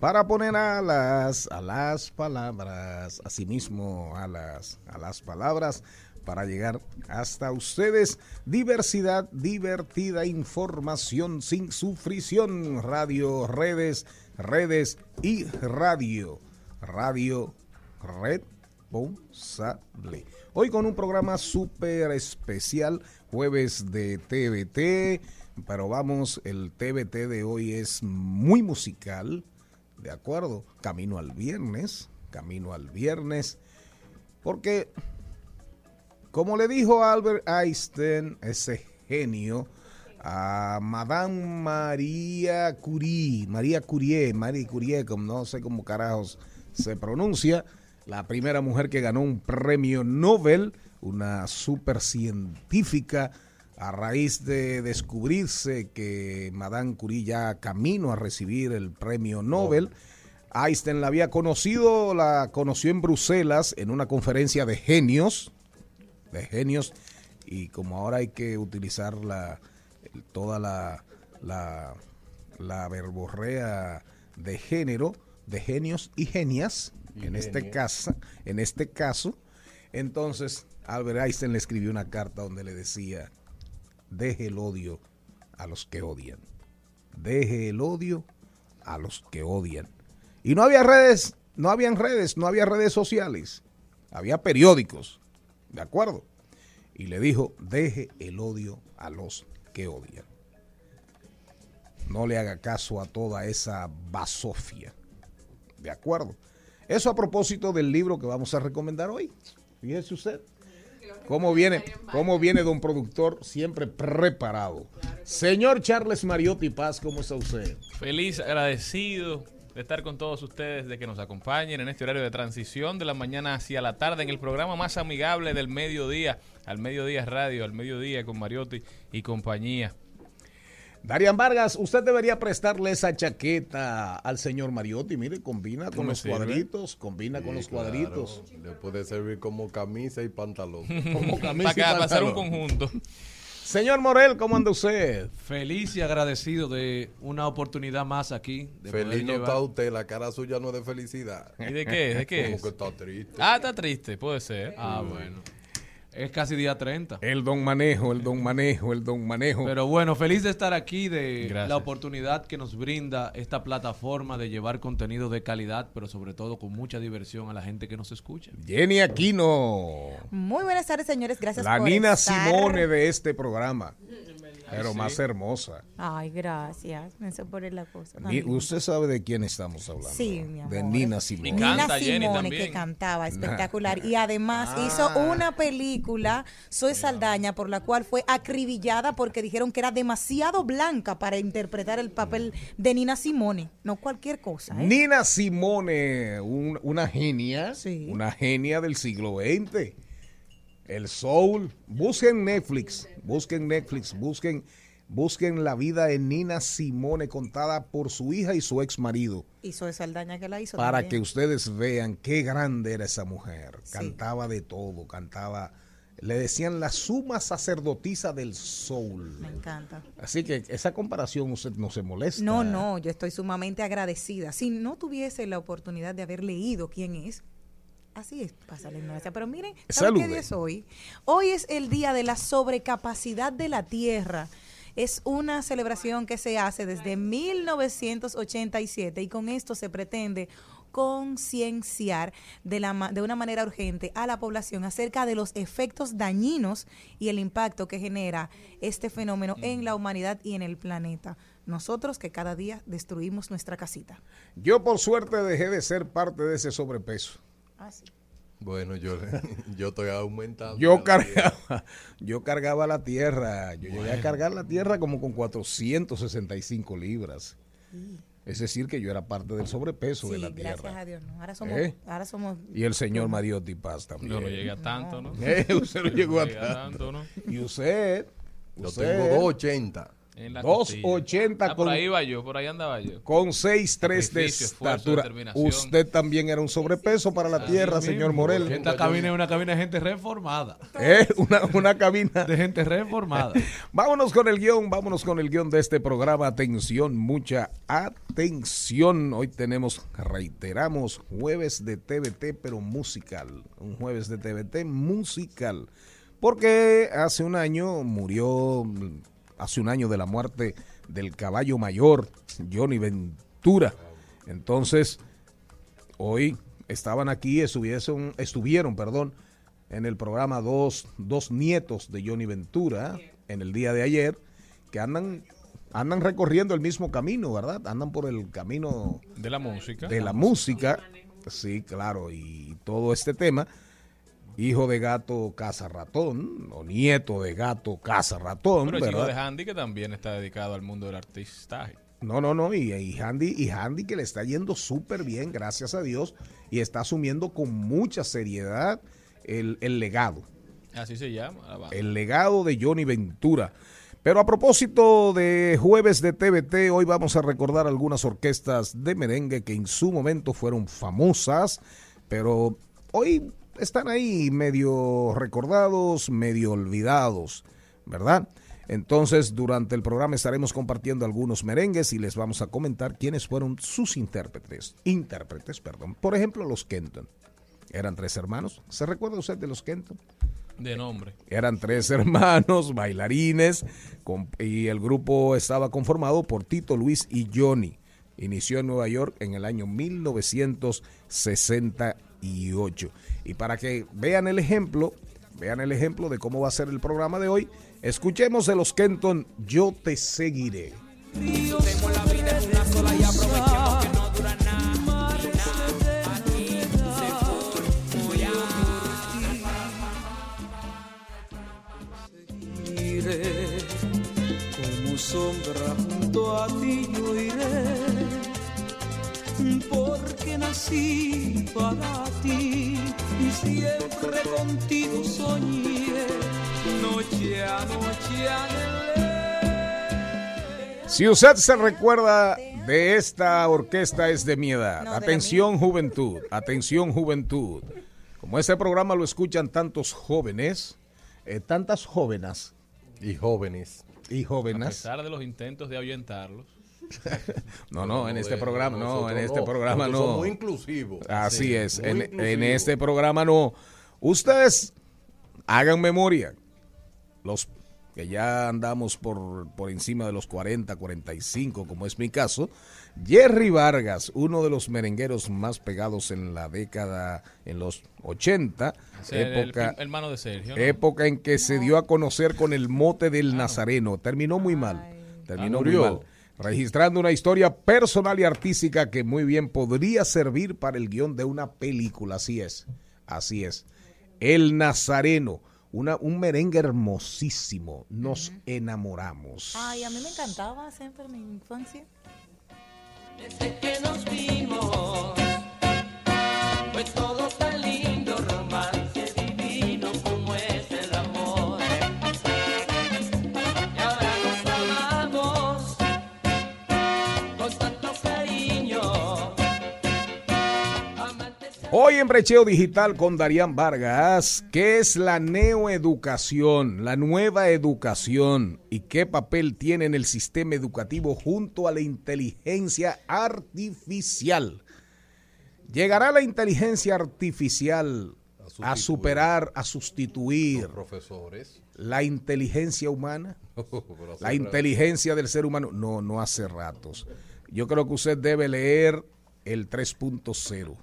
para poner alas a las palabras, asimismo a las, a las palabras para llegar hasta ustedes. Diversidad, divertida información sin sufrición. Radio, redes, redes y radio. Radio responsable. Hoy con un programa súper especial, jueves de TVT. Pero vamos, el TVT de hoy es muy musical. ¿De acuerdo? Camino al viernes. Camino al viernes. Porque como le dijo Albert Einstein, ese genio, a Madame María Curie, María Curie, María Curie, como no sé cómo carajos se pronuncia, la primera mujer que ganó un premio Nobel, una super científica, a raíz de descubrirse que Madame Curie ya camino a recibir el premio Nobel. Einstein la había conocido, la conoció en Bruselas en una conferencia de genios, de genios y como ahora hay que utilizar la toda la, la, la verborrea de género de genios y genias Y en este caso en este caso entonces Albert Einstein le escribió una carta donde le decía deje el odio a los que odian deje el odio a los que odian y no había redes no habían redes no había redes sociales había periódicos ¿De acuerdo? Y le dijo, deje el odio a los que odian. No le haga caso a toda esa basofia. ¿De acuerdo? Eso a propósito del libro que vamos a recomendar hoy. Fíjese usted. ¿Cómo viene, cómo viene don productor siempre preparado? Señor Charles Mariotti Paz, ¿cómo está usted? Feliz, agradecido de estar con todos ustedes, de que nos acompañen en este horario de transición de la mañana hacia la tarde, en el programa más amigable del mediodía, al mediodía radio, al mediodía con Mariotti y compañía. Darian Vargas, usted debería prestarle esa chaqueta al señor Mariotti. Mire, combina con los sirve? cuadritos, combina con Sí, los claro. cuadritos. Le puede servir como camisa y pantalón. Como camisa Para, y hacer un pantalón. conjunto. Señor Morel, ¿cómo anda usted? Feliz y agradecido de una oportunidad más aquí. De poder Feliz no llevar- está usted, la cara suya no es de felicidad. ¿Y de qué? ¿De qué Como es? que está triste. Ah, está triste, puede ser. Ah, bueno. Es casi día 30. El don manejo, el don manejo, el don manejo. Pero bueno, feliz de estar aquí, de Gracias. la oportunidad que nos brinda esta plataforma de llevar contenido de calidad, pero sobre todo con mucha diversión a la gente que nos escucha. Jenny Aquino, Muy buenas tardes, señores. Gracias la por Nina estar. Simone de este programa. Pero más hermosa. Ay, gracias. Pone la cosa. Ni- usted sabe de quién estamos hablando. Sí, mi amor. De Nina Simone. Nina canta Simone también. que cantaba espectacular y además Ah. hizo una película Soy Saldaña por la cual fue acribillada porque dijeron que era demasiado blanca para interpretar el papel de Nina Simone, no cualquier cosa. ¿eh? Nina Simone, un- una genia, Sí. una genia del siglo XX. El soul. Busquen Netflix, busquen Netflix, busquen Busquen la vida de Nina Simone contada por su hija y su ex marido Hizo esa Saldaña que la hizo. para también. que ustedes vean qué grande era esa mujer. Sí. Cantaba de todo, cantaba, le decían la suma sacerdotisa del Me soul. encanta. Así que esa comparación usted no se molesta. No, no, yo estoy sumamente agradecida. Si no tuviese la oportunidad de haber leído quién es, así es, pasa la ignorancia. Pero miren, ¿saben qué día es hoy? Hoy es el día de la sobrecapacidad de la Tierra. Es una celebración que se hace desde 1987 y con esto se pretende concienciar de, la ma- de una manera urgente a la población acerca de los efectos dañinos y el impacto que genera este fenómeno en la humanidad y en el planeta. Nosotros que cada día destruimos nuestra casita. Yo por suerte dejé de ser parte de ese sobrepeso. Bueno, yo, yo estoy aumentando. Yo cargaba, yo cargaba la tierra. Yo llegué a cargar la tierra como con 465 libras. Es decir, que yo era parte del sobrepeso de la gracias tierra. a Dios. no. Ahora somos, ¿Eh? ahora somos Y el señor Mariotti Paz también. Yo no llegué a tanto, ¿no? Eh, usted no llegó a tanto, ¿no? Y usted, Yo usted tengo 280. En la 2.80 costilla. Ah, por ahí iba yo, por ahí andaba yo. con 6'3 de estatura. Usted también era un sobrepeso para la tierra, señor Morel. Esta cabina es una cabina de gente reformada. Eh, Una, una cabina. De gente reformada. Vámonos con el guion, vámonos con el guion de este programa. Atención, mucha atención. Hoy tenemos, reiteramos, jueves de TVT, pero musical. Un jueves de TVT musical. Porque hace un año murió, hace un año de la muerte del caballo mayor, Johnny Ventura. Entonces, hoy estaban aquí, estuvieron, estuvieron perdón, en el programa dos, dos nietos de Johnny Ventura en el día de ayer, que andan, andan recorriendo el mismo camino, ¿verdad? Andan por el camino De la música. de la música, sí, claro, y todo este tema. Hijo de gato caza ratón, o nieto de gato caza ratón, Pero el hijo de Handy que también está dedicado al mundo del artistaje. No, no, no, y, y Handy, y Handy que le está yendo súper bien, gracias a Dios, y está asumiendo con mucha seriedad el, el legado, Así se llama. el legado de Johnny Ventura. Pero a propósito de jueves de TVT, hoy vamos a recordar algunas orquestas de merengue que en su momento fueron famosas, pero hoy están ahí medio recordados, medio olvidados, ¿verdad? Entonces, durante el programa estaremos compartiendo algunos merengues y les vamos a comentar quiénes fueron sus intérpretes. Intérpretes, perdón. Por ejemplo, los Kenton. Eran tres hermanos. ¿Se recuerda usted de los Kenton? De nombre. Eran tres hermanos, bailarines, con- y el grupo estaba conformado por Tito, Luis y Johnny. Inició en Nueva York en el año 1968. Y para que vean el ejemplo, vean el ejemplo de cómo va a ser el programa de hoy, escuchemos de los Kenton, Yo te seguiré. iré, como sombra junto a ti yo iré, porque nací para ti siempre contigo soñé, noche a noche anhelé. Si usted se recuerda de esta orquesta es de mi edad. No, atención juventud, atención juventud. Como este programa lo escuchan tantos jóvenes, eh, tantas jóvenes Y jóvenes. y A jóvenes. pesar de los intentos de ahuyentarlos. No, no, en este programa no, en este programa no. muy inclusivos. Así Sí, es, en, este programa no. Ustedes hagan memoria. Los que ya andamos por, por encima de los 40, 45, como es mi caso. Jerry Vargas, uno de los merengueros más pegados en la década, en los 80, Ese es el, época, el hermano de Sergio. ¿no? época en que se dio a conocer con el mote del Nazareno. Terminó muy mal. Terminó Ah, muy mal. Registrando una historia personal y artística que muy bien podría servir para el guion de una película. Así es. Así es. El Nazareno. Una, un merengue hermosísimo. Nos enamoramos. Ay, a mí me encantaba siempre en mi infancia. Desde que nos vimos, fue todo lindo, Hoy en Brecheo Digital con Darían Vargas, ¿qué es la neoeducación, la nueva educación y qué papel tiene en el sistema educativo junto a la inteligencia artificial? ¿Llegará la inteligencia artificial a, superar, a sustituir profesores. la inteligencia humana? La inteligencia del ser humano. No, no hace ratos. Yo creo que usted debe leer el 3.0.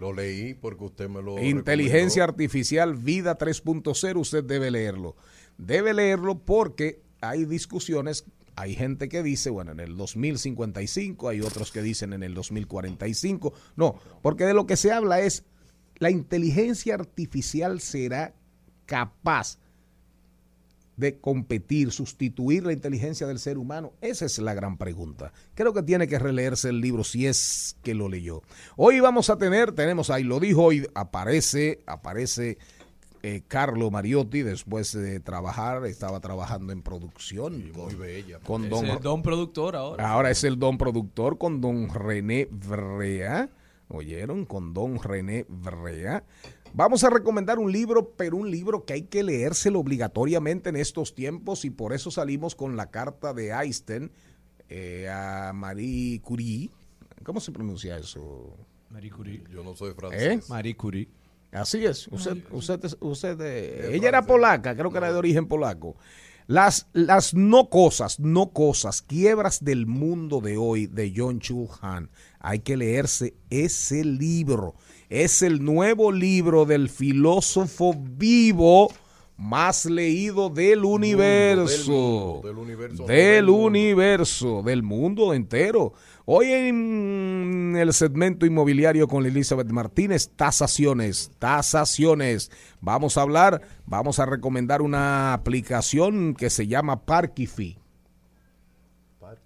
Lo leí porque usted me lo. Inteligencia. Artificial Vida 3.0, usted debe leerlo. Debe leerlo porque hay discusiones, hay gente que dice, bueno, en el 2055, hay otros que dicen en el 2045. No, porque de lo que se habla es, la inteligencia artificial será capaz de competir, sustituir la inteligencia del ser humano? Esa es la gran pregunta. Creo que tiene que releerse el libro si es que lo leyó. Hoy vamos a tener, tenemos ahí, lo dijo hoy, aparece, aparece eh, Carlo Mariotti después de trabajar, estaba trabajando en producción. Muy bella. Con Es don, el don productor ahora. Ahora es el don productor con don René Brea. ¿Oyeron? Con don René Brea. Vamos a recomendar un libro, pero un libro que hay que leérselo obligatoriamente en estos tiempos y por eso salimos con la carta de Einstein eh, a Marie Curie. ¿Cómo se pronuncia eso? Marie Curie. Yo no soy ¿Eh? francés. Marie Curie. Así es. Usted, usted, usted, eh, ella era polaca, creo que era de origen polaco. Las, las no cosas, no cosas, quiebras del mundo de hoy de John Chul Han. Hay que leerse ese libro. Es el nuevo libro del filósofo vivo más leído del universo. mundo, del universo, no Del del mundo. universo, del mundo entero. Hoy en el segmento inmobiliario con Elizabeth Martínez, tasaciones, tasaciones. Vamos a hablar, vamos a recomendar una aplicación que se llama Parkifi.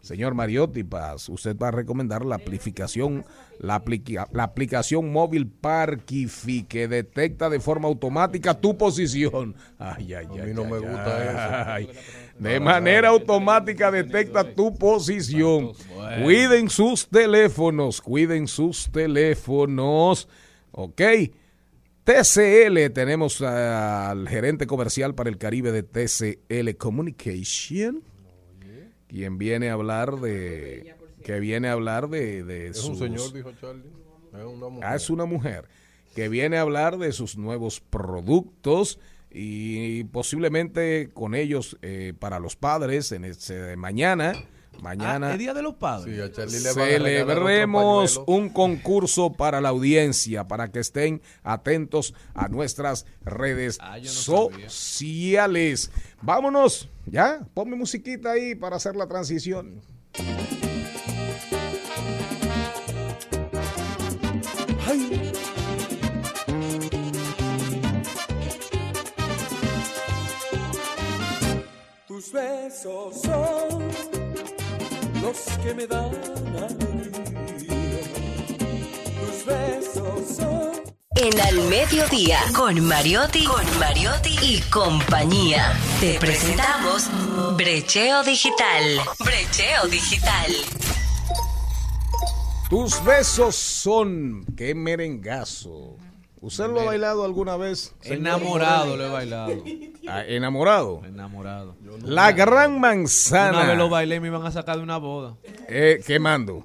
Señor Mariotti Paz, usted va a recomendar la aplicación, la, aplica- la aplicación móvil Parkifi que detecta de forma automática tu posición. Ay, ay, A ay, mí no ay, me gusta ay. eso. De manera automática detecta tu posición. Cuiden sus teléfonos, cuiden sus teléfonos. Ok. TCL, tenemos al gerente comercial para el Caribe de TCL Communication, quien viene a hablar de, que viene a hablar de, de Es un señor, dijo Charlie. Es una mujer. Ah, es una mujer que viene a hablar de sus nuevos productos y posiblemente con ellos eh, para los padres en ese mañana. Mañana Ah, ¿Es Día de los Padres? Sí, a Charlie le van a regalar celebremos un concurso para la audiencia, para que estén atentos a nuestras redes Ah, sabía. sociales. Vámonos, ya, ponme musiquita ahí para hacer la transición. Tus besos son los que me dan alegría. Tus besos son En Al Mediodía, con Mariotti, con Mariotti y compañía. Te presentamos Brecheo Digital. Brecheo Digital. Tus besos son, qué merengazo. ¿Usted lo ha bailado alguna vez? Enamorado lo he bailado. Ah, enamorado. Enamorado. La gran Una manzana. vez lo bailé y me iban a sacar de una boda. Eh, quemando.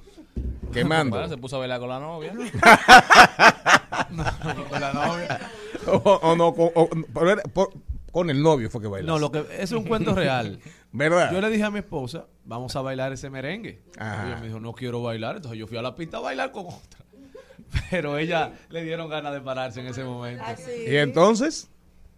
Quemando. Se puso a bailar con la novia. Con la novia. o, o no, con, o- por- con el novio fue que bailó. No, lo que es un cuento real. ¿Verdad? Yo le dije a mi esposa, vamos a bailar ese merengue. Ajá. Y ella me dijo, no quiero bailar. Entonces yo fui a la pista a bailar con otra. Pero ella le dieron ganas de pararse en ese momento. Y entonces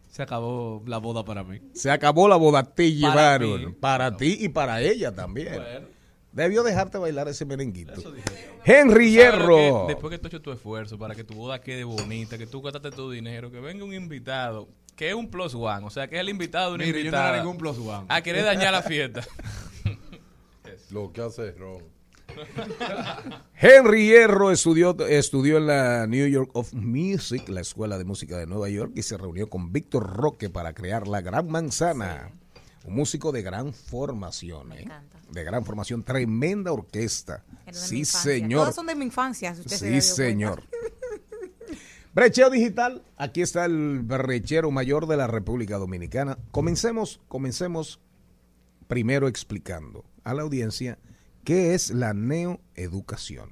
Se acabó la boda para mí. se acabó la boda. Te Para llevaron. mí. Para ti y para ella también. Bueno. Debió dejarte bailar ese merenguito. Henry ¿Sabes lo que- Hierro. Después que tú has hecho tu esfuerzo para que tu boda quede bonita, que tú gastaste tu dinero, que venga un invitado, que es un plus one, o sea, que es el invitado de una Mire, yo no invitada. era ningún plus one. A querer dañar la fiesta. Lo que hace es Ron. Henry Hierro estudió, estudió en la New York of Music, la Escuela de Música de Nueva York, y se reunió con Víctor Roque para crear La Gran Manzana. Un músico de gran formación, ¿eh? encanta. De gran formación, tremenda orquesta. Sí, señor. Todas son de mi infancia. si usted se Sí, señor. Brecheo Digital, aquí está el brechero mayor de la República Dominicana. Comencemos, comencemos primero explicando a la audiencia qué es la neoeducación.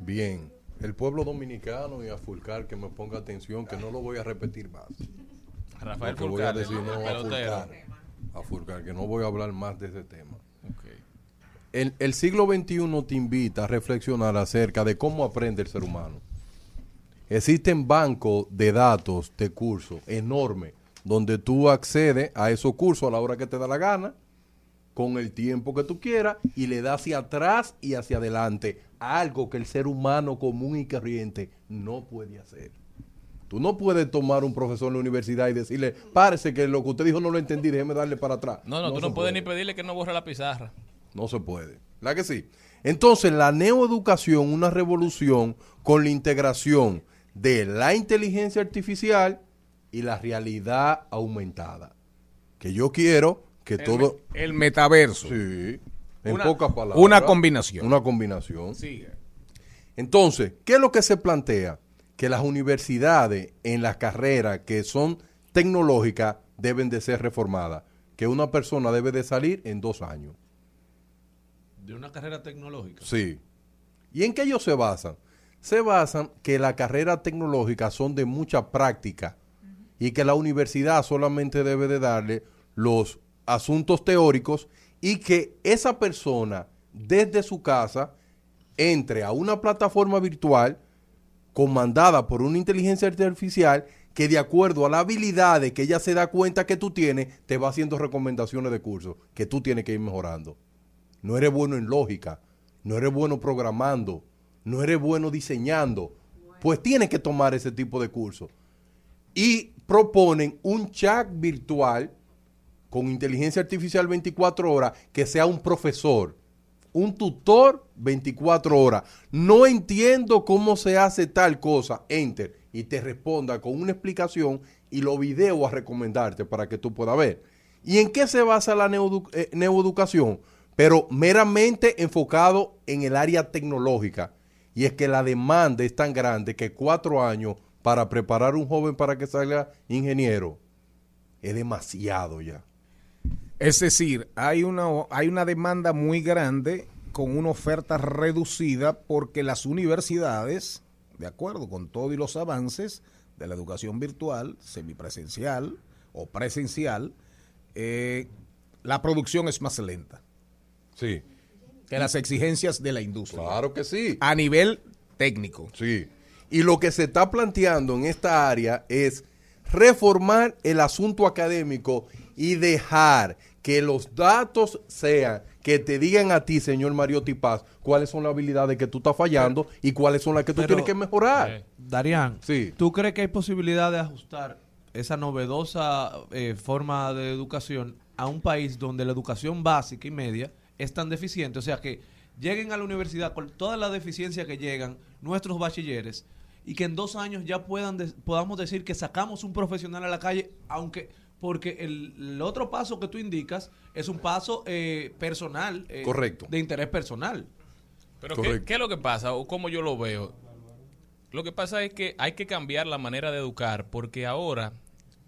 Bien, el pueblo dominicano y a Fulcar que me ponga atención, que no lo voy a repetir más. Rafael voy a decir no a. Fulcar, a Fulcar, que no voy a hablar más de ese tema. El, el siglo XXI te invita a reflexionar acerca de cómo aprende el ser humano. Existen bancos de datos de cursos enormes donde tú accedes a esos cursos a la hora que te da la gana, con el tiempo que tú quieras, y le das hacia atrás y hacia adelante, algo que el ser humano común y corriente no puede hacer. Tú no puedes tomar un profesor en la universidad y decirle, párese que lo que usted dijo no lo entendí, déjeme darle para atrás. No, no, tú no puedes puede. ni pedirle que no borre la pizarra. No se puede. ¿La que sí? Entonces, la neoeducación, una revolución con la integración de la inteligencia artificial y la realidad aumentada. Que yo quiero que El, todo... me- el metaverso. Sí, en Una- pocas palabras. una combinación. Una combinación. Sigue. Entonces, ¿qué es lo que se plantea? Que las universidades en las carreras que son tecnológicas deben de ser reformadas. Que una persona debe de salir en dos años. De una carrera tecnológica. Sí. ¿Y en qué ellos se basan? Se basan que las carreras tecnológicas son de mucha práctica y que la universidad solamente debe de darle los asuntos teóricos y que esa persona desde su casa entre a una plataforma virtual comandada por una inteligencia artificial que de acuerdo a las habilidades que ella se da cuenta que tú tienes, te va haciendo recomendaciones de cursos que tú tienes que ir mejorando. No eres bueno en lógica, no eres bueno programando, no eres bueno diseñando. Pues tienes que tomar ese tipo de cursos. Y proponen un chat virtual con inteligencia artificial 24 horas que sea un profesor, un tutor 24 horas. No entiendo cómo se hace tal cosa. Enter y te responda con una explicación y los videos a recomendarte para que tú puedas ver. ¿Y en qué se basa la neoedu- eh? Pero meramente enfocado en el área tecnológica. Y es que la demanda es tan grande que cuatro años para preparar un joven para que salga ingeniero es demasiado ya. Es decir, hay una, hay una demanda muy grande con una oferta reducida porque las universidades, de acuerdo con todo y los avances de la educación virtual, semipresencial o presencial, eh, la producción es más lenta Sí, que las exigencias de la industria claro que sí. a nivel técnico. Sí. Y lo que se está planteando en esta área es reformar el asunto académico y dejar que los datos sean que te digan a ti, señor Mariotti Paz, cuáles son las habilidades que tú estás fallando y cuáles son las que tú Pero- tienes que mejorar. Eh, Darían, Sí. ¿tú crees que hay posibilidad de ajustar esa novedosa eh, forma de educación a un país donde la educación básica y media es tan deficiente? O sea, que lleguen a la universidad con toda la deficiencia que llegan nuestros bachilleres y que en dos años ya puedan de- podamos decir que sacamos un profesional a la calle, aunque porque el, el otro paso que tú indicas es un paso eh, personal, eh, Correcto. de interés personal. Pero ¿qué, qué es lo que pasa o cómo yo lo veo? Lo que pasa es que hay que cambiar la manera de educar porque ahora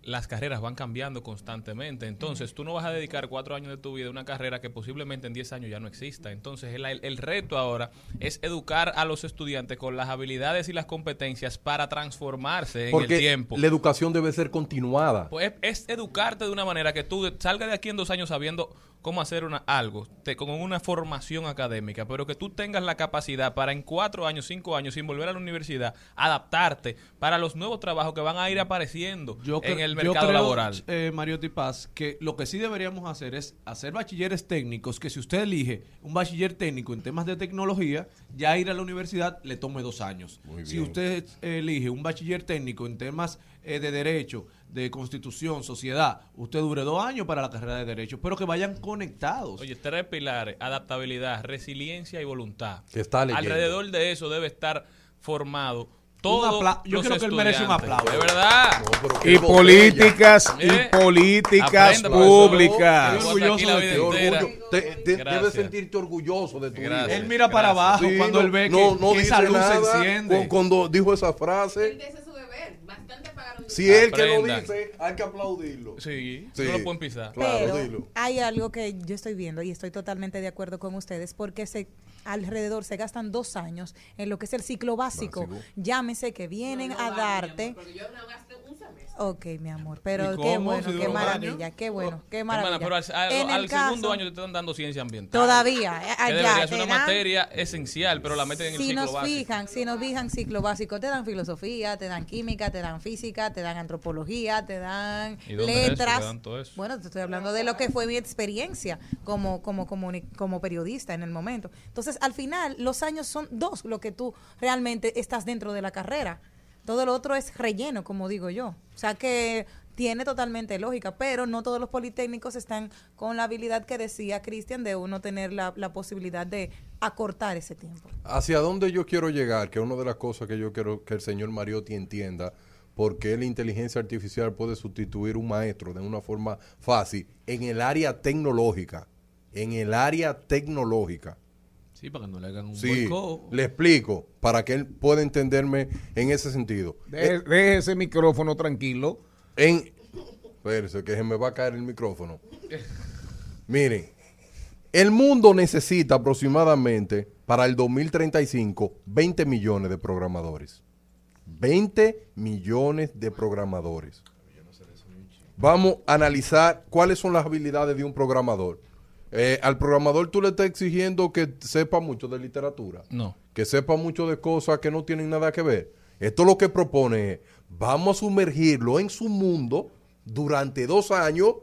las carreras van cambiando constantemente. Entonces, tú no vas a dedicar cuatro años de tu vida a una carrera que posiblemente en diez años ya no exista. Entonces, el, el reto ahora es educar a los estudiantes con las habilidades y las competencias para transformarse en Porque el tiempo. la educación debe ser continuada. Pues es, es educarte de una manera que tú salgas de aquí en dos años sabiendo cómo hacer una, algo, te- con una formación académica, pero que tú tengas la capacidad para en cuatro años, cinco años, sin volver a la universidad, adaptarte para los nuevos trabajos que van a ir apareciendo Yo en el yo mercado creo, laboral. Eh, Mariotti Paz, que lo que sí deberíamos hacer es hacer bachilleres técnicos, que si usted elige un bachiller técnico en temas de tecnología, ya ir a la universidad le tome dos años. Muy Si bien. usted elige un bachiller técnico en temas eh, de derecho, de constitución, sociedad, usted dure dos años para la carrera de derecho, pero que vayan conectados. Oye, tres pilares, adaptabilidad, resiliencia y voluntad. Que está leyendo. Alrededor de eso debe estar formado apla- yo creo que él merece un aplauso. De verdad. No, Y políticas, Eh, y políticas públicas. Orgulloso vida de Qué ti. entera. orgullo. Te- te- debes sentirte orgulloso de tu Gracias. hijo. Él mira para abajo Sí, cuando no- él ve que, no, no que dice esa luz nada se enciende. cu- Cuando dijo esa frase, Ese es su deber. Bastante pagaron. si él que lo dice, hay que aplaudirlo. Sí, Sí. no lo pueden pisar. Claro, Pero dilo. hay algo que yo estoy viendo y estoy totalmente de acuerdo con ustedes porque se alrededor se gastan dos años en lo que es el ciclo básico. Básico. Llámese que vienen a darte. Porque yo no gasté un semestre. Ok, mi amor, pero ¿Y qué bueno, Si qué maravilla, qué bueno, qué Hermana, maravilla. pero al, al- el segundo año te están dando ciencia ambiental. Todavía, eh, allá ser una materia esencial, pero la meten en el si ciclo nos básico. fijan, si nos fijan ciclo básico, te dan filosofía, te dan química, te dan física, te dan antropología, te dan ¿Y dónde es eso? letras. ¿Te dan todo eso? Bueno, te estoy hablando de lo que fue mi experiencia como como comuni- como periodista en el momento. Entonces, al final, los años son dos lo que tú realmente estás dentro de la carrera. Todo lo otro es relleno, como digo yo. O sea que tiene totalmente lógica, pero no todos los politécnicos están con la habilidad que decía Cristian de uno tener la, la posibilidad de acortar ese tiempo. Hacia dónde yo quiero llegar, que una de las cosas que yo quiero que el señor Mariotti entienda, porque la inteligencia artificial puede sustituir un maestro de una forma fácil en el área tecnológica. En el área tecnológica. Sí, para que no le hagan un Sí, boicot. le explico para que él pueda entenderme en ese sentido. Deje, deje ese micrófono tranquilo. En. Espérese, que se me va a caer el micrófono. Miren, el mundo necesita aproximadamente para el 2035 20 millones de programadores. 20 millones de programadores. Vamos a analizar cuáles son las habilidades de un programador. Eh, al programador tú le estás exigiendo que sepa mucho de literatura No. que sepa mucho de cosas que no tienen nada que ver. Esto lo que propone es, vamos a sumergirlo en su mundo durante dos años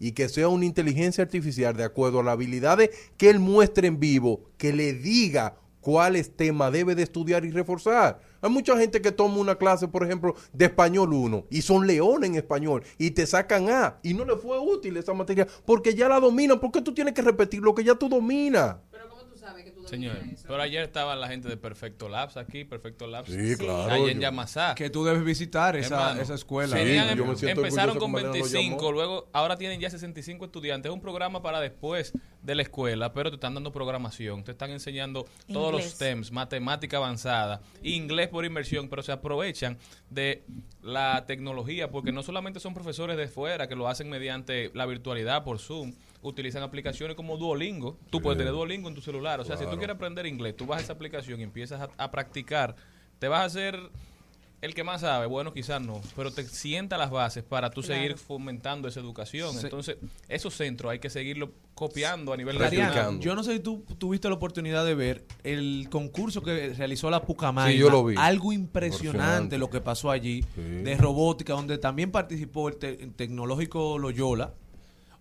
y que sea una inteligencia artificial de acuerdo a las habilidades que él muestre en vivo, que le diga cuáles temas debe de estudiar y reforzar. Hay mucha gente que toma una clase, por ejemplo, de español 1 y son leones en español y te sacan A y no le fue útil esa materia porque ya la dominan. ¿Por qué tú tienes que repetir lo que ya tú dominas? Pero ¿cómo tú sabes que tú Señor, pero ayer estaba la gente de Perfecto Labs aquí, Perfecto Labs. Sí, claro, Allá en Yamasá. Que tú debes visitar esa, Hermano, esa escuela. tenían- Sí, yo me siento empezaron con que Mariana lo 25, llamó. luego ahora tienen ya 65 estudiantes. Es un programa para después de la escuela, pero te están dando programación, te están enseñando todos los. STEMs, matemática avanzada, inglés por inversión, pero se aprovechan de la tecnología porque no solamente son profesores de fuera que lo hacen mediante la virtualidad por Zoom, utilizan aplicaciones como Duolingo. Tú puedes tener Duolingo en tu celular, o sea, si tú quieres aprender inglés, tú vas a esa aplicación y empiezas a, a practicar, te vas a hacer el que más sabe, bueno, quizás no, pero te sienta las bases para tú seguir fomentando esa educación. Sí. Entonces, esos centros hay que seguirlo copiando a nivel nacional. Yo no sé si tú tuviste la oportunidad de ver el concurso que realizó la Pucamaima. Sí, yo lo vi. Algo impresionante Impresionante. lo que pasó allí Sí. de robótica, donde también participó el, te- el tecnológico Loyola.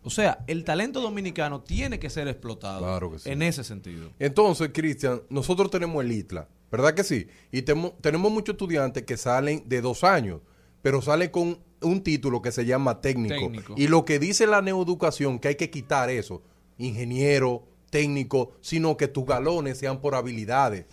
O sea, el talento dominicano tiene que ser explotado Claro que sí. en ese sentido. Entonces, Cristian, nosotros tenemos el ITLA, ¿verdad que sí? Y temo- tenemos muchos estudiantes que salen de dos años, pero salen con un título que se llama técnico. Técnico. Y lo que dice la neoeducación, que hay que quitar eso, ingeniero, técnico, sino que tus galones sean por habilidades.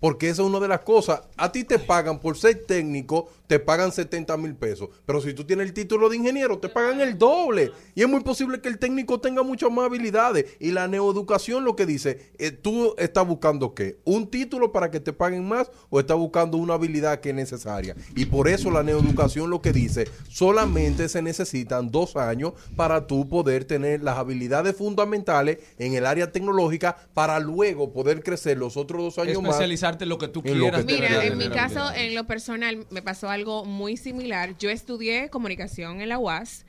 Porque esa es una de las cosas. A ti te pagan por ser técnico, te pagan 70 mil pesos. Pero si tú tienes el título de ingeniero, te pagan el doble. Y es muy posible que el técnico tenga muchas más habilidades. Y la neoeducación lo que dice, eh, tú estás buscando qué? ¿Un título para que te paguen más o estás buscando una habilidad que es necesaria? Y por eso la neoeducación lo que dice, solamente se necesitan dos años para tú poder tener las habilidades fundamentales en el área tecnológica para luego poder crecer los otros dos años más Especializarte en lo que tú quieras. que Mira, en mi caso, en lo personal, me pasó algo muy similar. Yo estudié comunicación en la UAS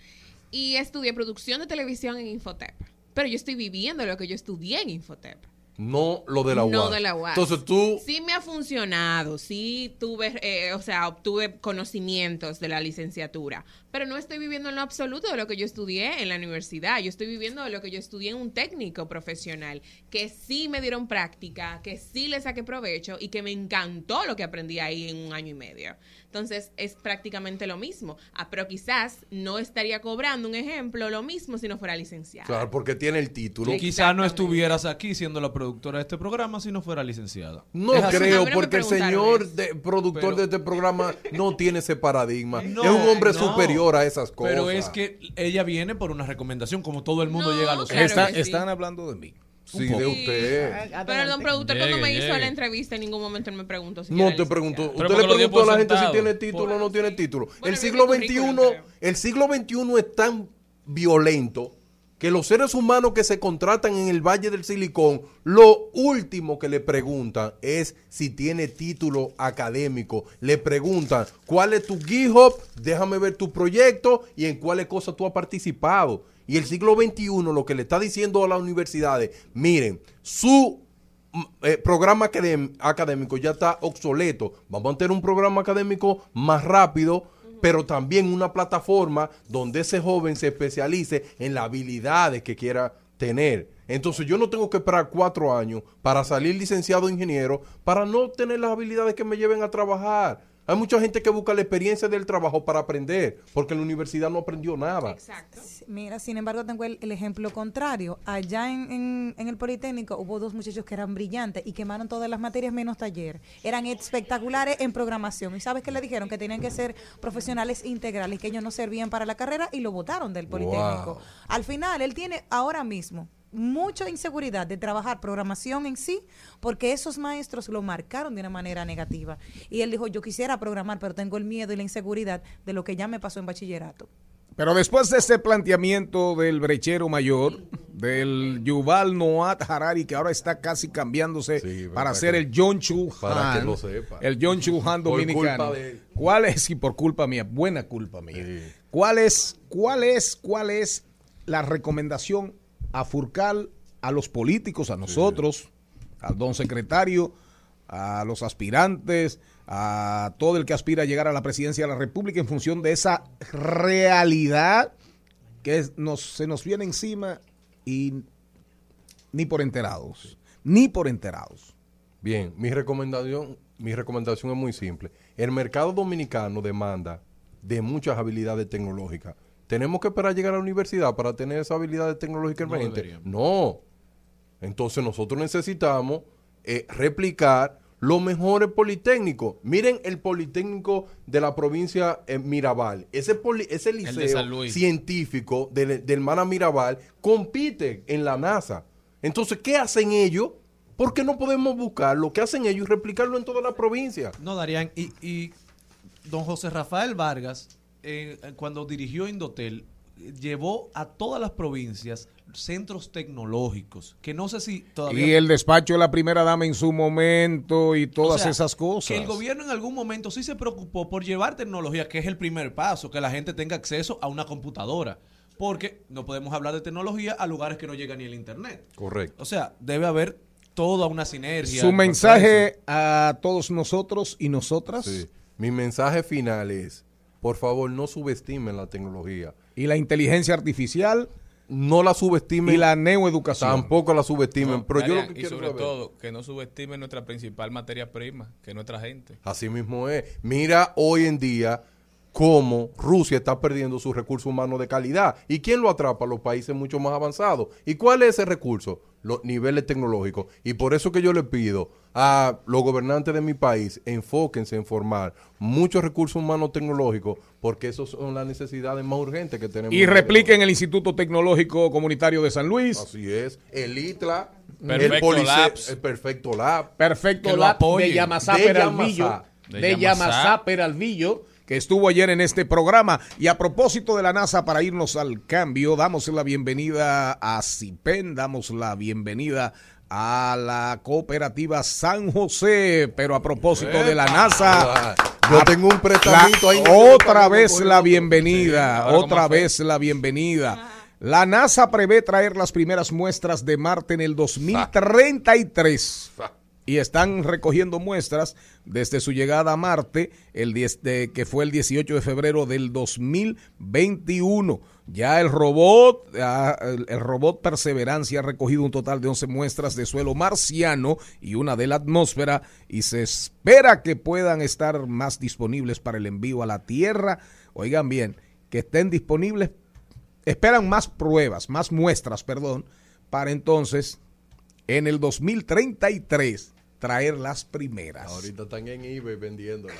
y estudié producción de televisión en Infotep. Pero yo estoy viviendo lo que yo estudié en Infotep. No lo de la UAS. No de la UAS. Entonces tú, Sí me ha funcionado, sí tuve, eh, o sea, obtuve conocimientos de la licenciatura, pero no estoy viviendo en lo absoluto de lo que yo estudié en la universidad. Yo estoy viviendo de lo que yo estudié en un técnico profesional, que sí me dieron práctica, que sí le saqué provecho y que me encantó lo que aprendí ahí en un año y medio. Entonces es prácticamente lo mismo. Ah, pero quizás no estaría cobrando, un ejemplo, lo mismo si no fuera licenciado. claro, porque tiene el título. Quizás no estuvieras aquí siendo la productora de este programa si no fuera licenciada. No creo, no porque el señor de- productor Pero- de este programa no tiene ese paradigma. No, es un hombre no. superior a esas cosas. Pero es que ella viene por una recomendación, como todo el mundo No, llega a los claro Está- que sí. Están hablando de mí. Sí, de Sí. usted. Pero el don productor cuando Llegue, me hizo llegue. la entrevista en ningún momento él me preguntó si No te. Pero Usted le preguntó a la gente si tiene título o no tiene título. Bueno, el siglo XXI, el siglo XXI es tan violento que los seres humanos que se contratan en el Valle del Silicón, lo último que le preguntan es si tiene título académico. Le preguntan, ¿cuál es tu GitHub? Déjame ver tu proyecto y en cuáles cosas tú has participado. Y el siglo XXI lo que le está diciendo a las universidades, miren, su mm, eh, programa académ- académico ya está obsoleto. Vamos a tener un programa académico más rápido, pero también una plataforma donde ese joven se especialice en las habilidades que quiera tener. Entonces yo no tengo que esperar cuatro años para salir licenciado ingeniero para no tener las habilidades que me lleven a trabajar. Hay mucha gente que busca la experiencia del trabajo para aprender, porque en la universidad no aprendió nada. Exacto. Mira, sin embargo, tengo el, el ejemplo contrario. Allá en, en- en el Politécnico hubo dos muchachos que eran brillantes y quemaron todas las materias menos taller. Eran espectaculares en programación. ¿Y sabes qué le dijeron? Que tenían que ser profesionales integrales, que ellos no servían para la carrera y lo votaron del Politécnico. Wow. Al final, él tiene ahora mismo mucha inseguridad de trabajar programación en sí, porque esos maestros lo marcaron de una manera negativa. Y él dijo, yo quisiera programar, pero tengo el miedo y la inseguridad de lo que ya me pasó en bachillerato. Pero después de este planteamiento del brechero mayor, del Yuval Noah Harari, que ahora está casi cambiándose Sí, para ser que- el John Chu para que Han, lo sepa. el John Chu Han dominicano. de. ¿Cuál es, y por culpa mía, buena culpa mía, Sí. cuál es, cuál es, cuál es la recomendación a Furcal, a los políticos, a nosotros, al don secretario, a los aspirantes, a todo el que aspira a llegar a la presidencia de la República en función de esa realidad que es- nos, se nos viene encima y ni por enterados, ni por enterados. Bien, mi recomendación, mi recomendación es muy simple. El mercado dominicano demanda de muchas habilidades tecnológicas. ¿Tenemos que esperar a llegar a la universidad para tener esas habilidades tecnológicas No emergentes? deberíamos. No. Entonces nosotros necesitamos eh, replicar los mejores politécnicos. Miren el politécnico de la provincia eh, Mirabal. Ese, poli- ese liceo científico del, del Mana Mirabal compite en la NASA. Entonces, ¿qué hacen ellos? ¿Por qué no podemos buscar lo que hacen ellos y replicarlo en toda la provincia? No, Darían, y, y don José Rafael Vargas, eh, cuando dirigió Indotel, llevó a todas las provincias centros tecnológicos, que no sé si todavía... Y el despacho de la primera dama en su momento y O todas sea, esas cosas. Que el gobierno en algún momento sí se preocupó por llevar tecnología, que es el primer paso, que la gente tenga acceso a una computadora. Porque no podemos hablar de tecnología a lugares que no llega ni el Internet. Correcto. O sea, debe haber toda una sinergia. Su mensaje a todos nosotros y nosotras Sí. Mi mensaje final es, por favor, no subestimen la tecnología. y la inteligencia artificial No la subestimen. y la neoeducación. Tampoco la subestimen. No, pero yo lo Darian, que y quiero sobre saber- todo, que no subestimen nuestra principal materia prima, que es nuestra gente. Así mismo es. Mira hoy en día cómo Rusia está perdiendo sus recursos humanos de calidad. ¿Y quién lo atrapa? Los países mucho más avanzados. ¿Y cuál es ese recurso? Los niveles tecnológicos. Y por eso que yo le pido a los gobernantes de mi país, enfóquense en formar muchos recursos humanos tecnológicos, porque esas son las necesidades más urgentes que tenemos. Y repliquen el Instituto Tecnológico Comunitario de San Luis. Así es. El ITLA, Perfecto el Police- Labs. el Perfecto Lab. Perfecto Lab de Yamasá De Peralvillo. De, Yamasá. Peralvillo, que estuvo ayer en este programa. Y a propósito de la NASA, para irnos al cambio, damos la bienvenida a CIPEN, damos la bienvenida a la cooperativa San José. Pero a propósito de la NASA. Yo tengo un prestamito ahí. otra vez la bienvenida, otra fue. vez la bienvenida. La NASA prevé traer las primeras muestras de Marte en el 2033 y están recogiendo muestras desde su llegada a Marte, el 10 de- que fue el 18 de febrero del 2021. Ya el robot, el robot Perseverancia ha recogido un total de 11 muestras de suelo marciano y una de la atmósfera y se espera que puedan estar más disponibles para el envío a la Tierra. Oigan bien, que estén disponibles, esperan más pruebas, más muestras, perdón, para entonces en el 2033 traer las primeras. Ahorita están en eBay vendiéndola.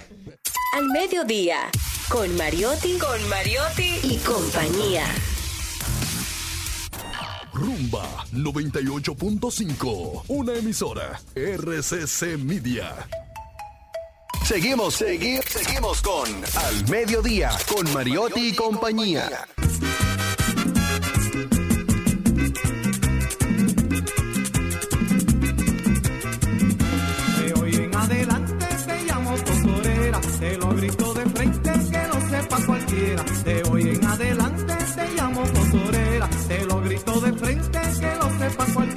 Al mediodía, con Mariotti, con Mariotti y compañía. Rumba 98.5, una emisora RCC Media. Seguimos, seguimos, seguimos con Al Mediodía, con Mariotti y compañía.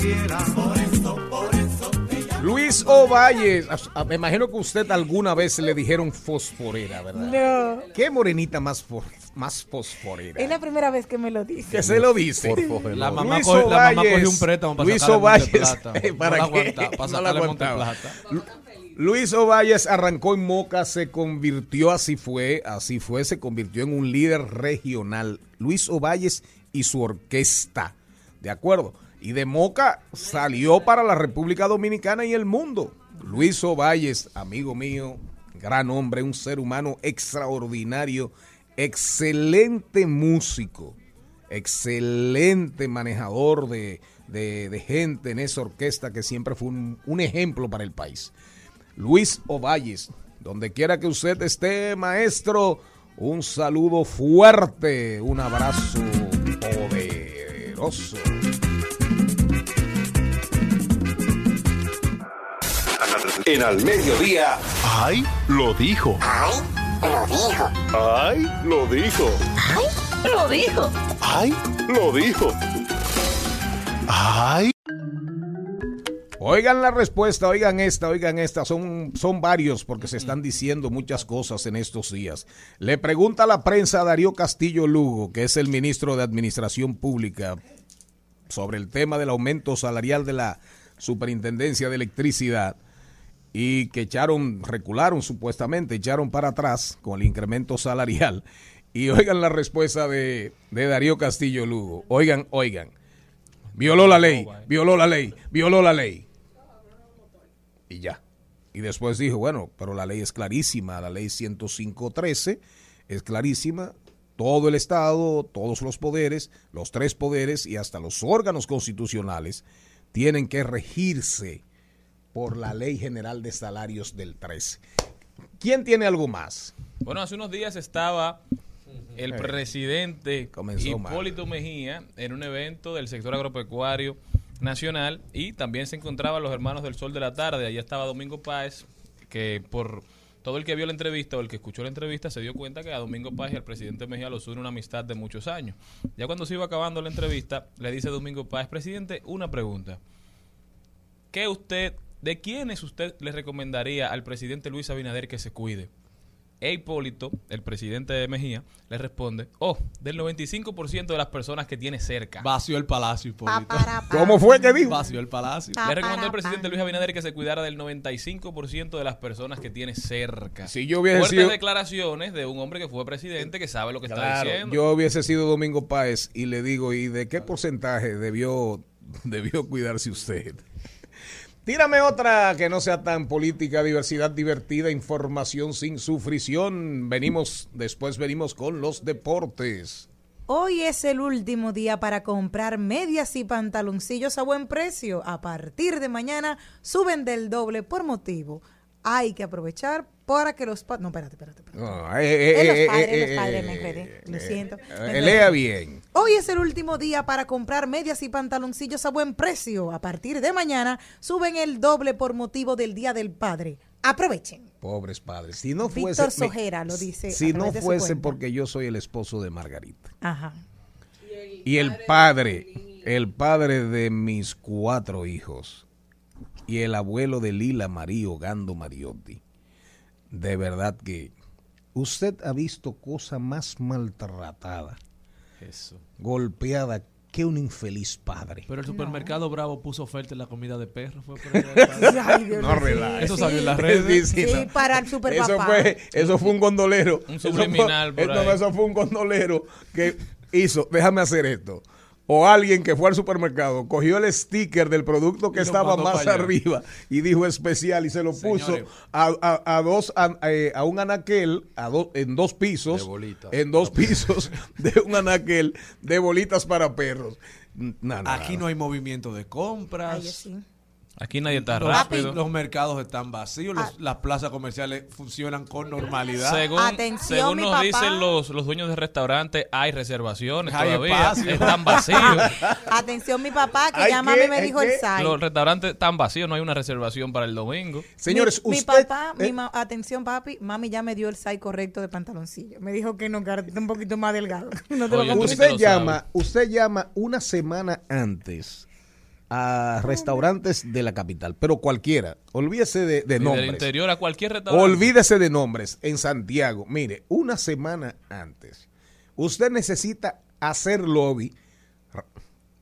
Sepa cualquiera. Por eso, por eso te llamo. Luis Ovalle, me imagino que usted alguna vez le dijeron fosforera, ¿verdad? No. ¿Qué morenita más, fo- más fosforera? Es la primera vez que me lo dice. que se lo dice. La mamá, Luis cogió, la mamá Ovalles. cogió un préstamo para Luis Ovalles, ¿para no la qué? aguanta, para No la sacarle Monte aguantaba. Plata. Luis Ovalles arrancó en Moca, se convirtió, así fue, así fue, se convirtió en un líder regional. Luis Ovalles y su orquesta, ¿de acuerdo? Y de Moca salió para la República Dominicana y el mundo. Luis Ovalles, amigo mío, gran hombre, un ser humano extraordinario, excelente músico, excelente manejador de, de- gente en esa orquesta que siempre fue un, un ejemplo para el país. Luis Ovalles, donde quiera que usted esté, maestro, un saludo fuerte, un abrazo poderoso. En Al Mediodía. ¡Ay! Lo dijo. ¡Ay! Lo dijo. ¡Ay! Lo dijo. Lo dijo. ¡Ay! Lo dijo. ¡Ay! Oigan la respuesta, oigan esta, oigan esta, son, son varios porque se están diciendo muchas cosas en estos días. Le pregunta a la prensa a Darío Castillo Lugo, que es el ministro de Administración Pública, sobre el tema del aumento salarial de la Superintendencia de Electricidad y que echaron, recularon supuestamente, echaron para atrás con el incremento salarial. Y oigan la respuesta de, de Darío Castillo Lugo. Oigan, oigan. Violó la ley, violó la ley, violó la ley. Y ya. Y después dijo, bueno, pero la ley es clarísima, la ley 105.13 es clarísima. Todo el Estado, todos los poderes, los tres poderes y hasta los órganos constitucionales tienen que regirse por la Ley General de Salarios del 13. ¿Quién tiene algo más? Bueno, hace unos días estaba el Eh, presidente comenzó mal. Hipólito Mejía en un evento del sector agropecuario nacional y también se encontraban los hermanos del Sol de la Tarde. Allá estaba Domingo Páez, que por todo el que vio la entrevista o el que escuchó la entrevista se dio cuenta que a Domingo Páez y al presidente Mejía los une una amistad de muchos años. Ya cuando se iba acabando la entrevista, le dice Domingo Páez, presidente, una pregunta. ¿Qué usted, de quiénes usted le recomendaría al presidente Luis Abinader que se cuide? E Hipólito, el presidente de Mejía, le responde, oh, del 95% de las personas que tiene cerca. Vació el palacio, Hipólito. ¿Cómo fue que dijo? Vació el palacio. Le recomendó al presidente Luis Abinader que se cuidara del 95% de las personas que tiene cerca. Si yo hubiese Fuertes sido- declaraciones de un hombre que fue presidente que sabe lo que está diciendo. yo hubiese sido Domingo Páez y le digo, ¿y de qué porcentaje debió, debió cuidarse usted? Tírame otra que no sea tan política, diversidad divertida, información sin sufrición. Venimos, después venimos con los deportes. Hoy es el último día para comprar medias y pantaloncillos a buen precio. A partir de mañana suben del doble por motivo. Hay que aprovechar para que los... pa- No, espérate, espérate. espérate. No, eh, eh, los eh, padres, eh, los padres, me eh, enredé. Lo eh, siento. eh, enredé. lea bien. Hoy es el último día para comprar medias y pantaloncillos a buen precio. A partir de mañana suben el doble por motivo del Día del Padre. Aprovechen. Pobres padres. Si no Víctor fuese, me- Sojera lo dice Si no fuese porque yo soy el esposo de Margarita. Ajá. Y el padre, el padre de mis cuatro hijos y el abuelo de Lila María Gando Mariotti. De verdad que usted ha visto cosa más maltratada, Eso. golpeada que un infeliz padre. Pero el supermercado Bravo puso oferta en la comida de perro. Fue por ahí. Ay, Dios No relaje. Eso sí. salió en las redes. Sí, sí, Sí, no. para el super Eso fue, eso fue un gondolero. Un Eso fue- subliminal por eh, ahí. eso fue un gondolero que hizo, déjame hacer esto. O alguien que fue al supermercado cogió el sticker del producto que estaba más arriba y dijo especial y se lo puso a, a- a dos a, eh, a un anaquel a do- en dos pisos De bolitas. en dos pisos de un anaquel de bolitas para perros. No, no, Aquí no hay movimiento de Ay, compras. sí. Aquí nadie está Los, rápido. los mercados están vacíos, los- Ah. las plazas comerciales funcionan con normalidad. Según, Atención, según mi nos papá. dicen los, los dueños de restaurantes, hay reservaciones Hay todavía. espacio. Están vacíos. Atención, mi papá, que ¿Hay ya mami me ¿Hay dijo el site. los restaurantes están vacíos, no hay una reservación para el domingo. Señores, mi, mi usted papá, eh, mi ma- atención papi, mami ya me dio el size correcto de pantaloncillo. Me dijo que no, que ahora está un poquito más delgado. No te lo Oye, te usted lo llama, usted llama una semana antes a restaurantes de la capital, pero cualquiera. Olvídese de, de Y del nombres. interior a cualquier restaurante. Olvídese de nombres en Santiago. Mire, una semana antes, usted necesita hacer lobby,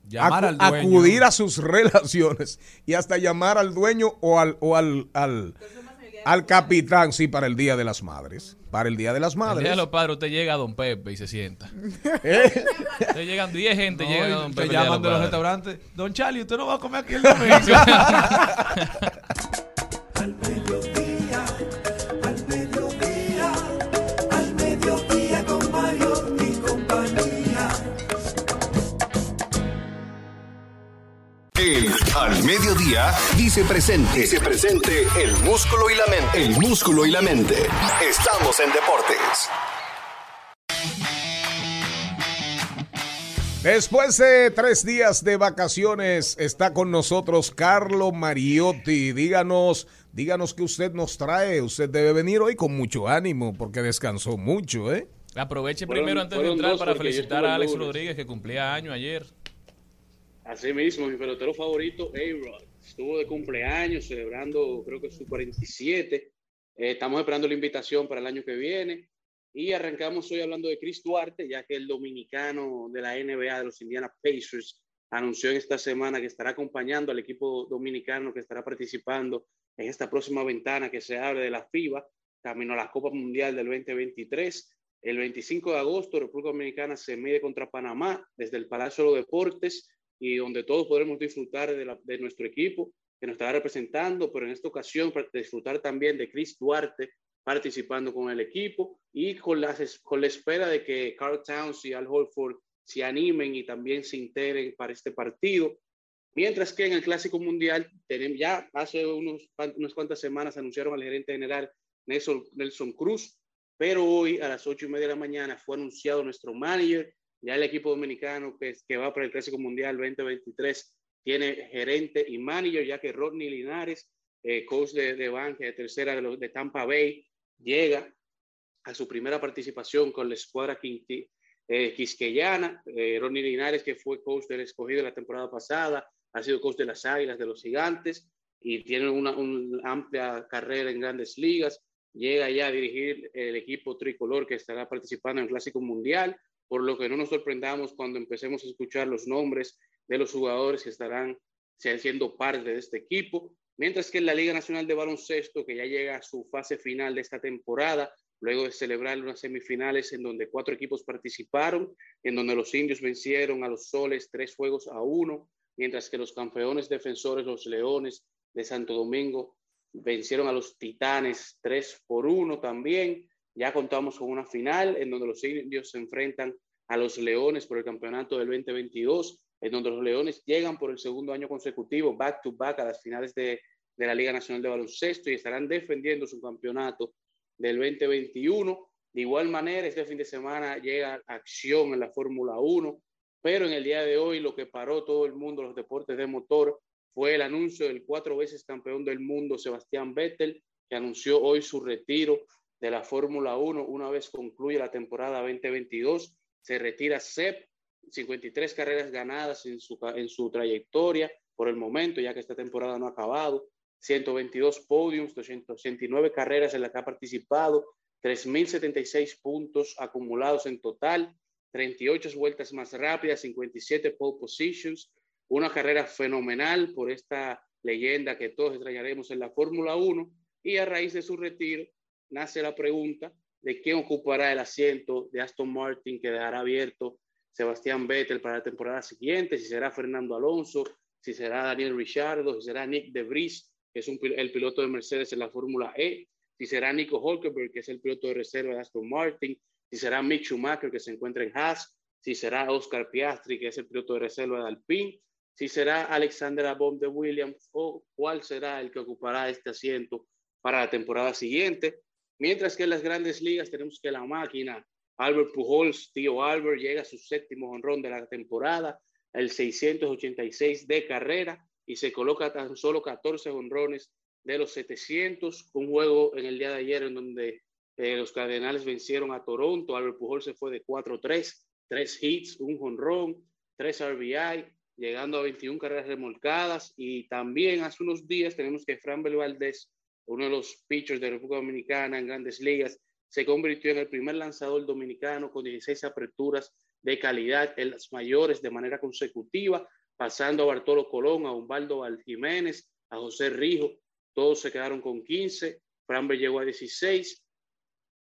Llamar acu- al dueño. acudir a sus relaciones y hasta llamar al dueño o al o al, al, al capitán, sí, para el Día de las Madres. Para el Día de las El día Madres. de los padres, usted llega a Don Pepe y se sienta. ¿Eh? Usted llegan 10 gente, No, llegan a Don te Pepe. de llaman de los restaurantes. Don Charlie, usted no va a comer aquí el domingo. El Al Mediodía dice presente. Dice presente el músculo y la mente. El músculo y la mente. Estamos en deportes. Después de tres días de vacaciones, está con nosotros Carlo Mariotti. Díganos, díganos qué usted nos trae. Usted debe venir hoy con mucho ánimo porque descansó mucho, ¿eh? Aproveche Fueron- primero antes de entrar para felicitar a Alex. Rodríguez que cumplía año ayer. Así mismo, mi pelotero favorito, A-Rod, estuvo de cumpleaños celebrando, creo que su 47. Eh, estamos esperando la invitación para el año que viene. Y arrancamos hoy hablando de Chris Duarte, ya que el dominicano de la NBA de los Indiana Pacers anunció en esta semana que estará acompañando al equipo dominicano que estará participando en esta próxima ventana que se abre de la FIBA, camino a la Copa Mundial del 2023. El 25 de agosto, República Dominicana se mide contra Panamá desde el Palacio de los Deportes y donde todos podremos disfrutar de, la- de nuestro equipo que nos estará representando, pero en esta ocasión para disfrutar también de Chris Duarte participando con el equipo y con la, con la espera de que Carl Towns y Al Holford se animen y también se integren para este partido. Mientras que en el Clásico Mundial, tenemos, ya hace unos, unas cuantas semanas anunciaron al gerente general Nelson, Nelson Cruz, pero hoy a las ocho y media de la mañana fue anunciado nuestro manager, ya el equipo dominicano que, que va para el Clásico Mundial 2023 tiene gerente y manager, ya que Rodney Linares, eh, coach de, de de tercera de, los, de Tampa Bay, llega a su primera participación con la escuadra quinti, eh, quisqueyana. Eh, Rodney Linares, que fue coach del escogido la temporada pasada, ha sido coach de las Águilas, de los Gigantes, y tiene una, una amplia carrera en grandes ligas. Llega ya a dirigir el equipo tricolor que estará participando en el Clásico Mundial, por lo que no nos sorprendamos cuando empecemos a escuchar los nombres de los jugadores que estarán siendo parte de este equipo. Mientras que en la Liga Nacional de Baloncesto, que ya llega a su fase final de esta temporada, luego de celebrar unas semifinales en donde cuatro equipos participaron, en donde los indios vencieron a los soles tres juegos a uno, mientras que los campeones defensores, los leones de Santo Domingo, vencieron a los titanes tres por uno también. Ya contamos con una final en donde los indios se enfrentan a los leones por el campeonato del 2022 en donde los Leones llegan por el segundo año consecutivo, back to back, a las finales de, de, la Liga Nacional de Baloncesto y estarán defendiendo su campeonato del 2021. De igual manera, este fin de semana llega acción en la Fórmula 1, pero en el día de hoy lo que paró todo el mundo, los deportes de motor, fue el anuncio del cuatro veces campeón del mundo, Sebastián Vettel, que anunció hoy su retiro de la Fórmula 1 una vez concluye la temporada 2022. Se retira Seb 53 carreras ganadas en su, en su trayectoria por el momento, ya que esta temporada no ha acabado, 122 podiums, 289 carreras en las que ha participado, 3.076 puntos acumulados en total, 38 vueltas más rápidas, 57 pole positions, una carrera fenomenal por esta leyenda que todos extrañaremos en la Fórmula 1 y a raíz de su retiro nace la pregunta de quién ocupará el asiento de Aston Martin que dejará abierto Sebastián Vettel para la temporada siguiente, si será Fernando Alonso, si será Daniel Ricciardo, si será Nick De Vries, que es un el piloto de Mercedes en la Fórmula E, si será Nico Hulkenberg, que es el piloto de reserva de Aston Martin, si será Mick Schumacher, que se encuentra en Haas, si será Oscar Piastri, que es el piloto de reserva de Alpine, si será Alexander Albon de Williams o cuál será el que ocupará este asiento para la temporada siguiente. Mientras que en las grandes ligas tenemos que la máquina, Albert Pujols, tío Albert, llega a su séptimo honrón de la temporada, el 686 de carrera y se coloca tan solo 14 honrones de los 700. Un juego en el día de ayer en donde eh, los Cardenales vencieron a Toronto. Albert Pujols se fue de 4-3, tres hits, un honrón, tres RBI, llegando a 21 carreras remolcadas. Y también hace unos días tenemos que Fran Valdez, uno de los pitchers de República Dominicana en grandes ligas, se convirtió en el primer lanzador dominicano con 16 aperturas de calidad en las mayores de manera consecutiva, pasando a Bartolo Colón, a Humbaldo Jiménez, a José Rijo, todos se quedaron con 15, Framber llegó a 16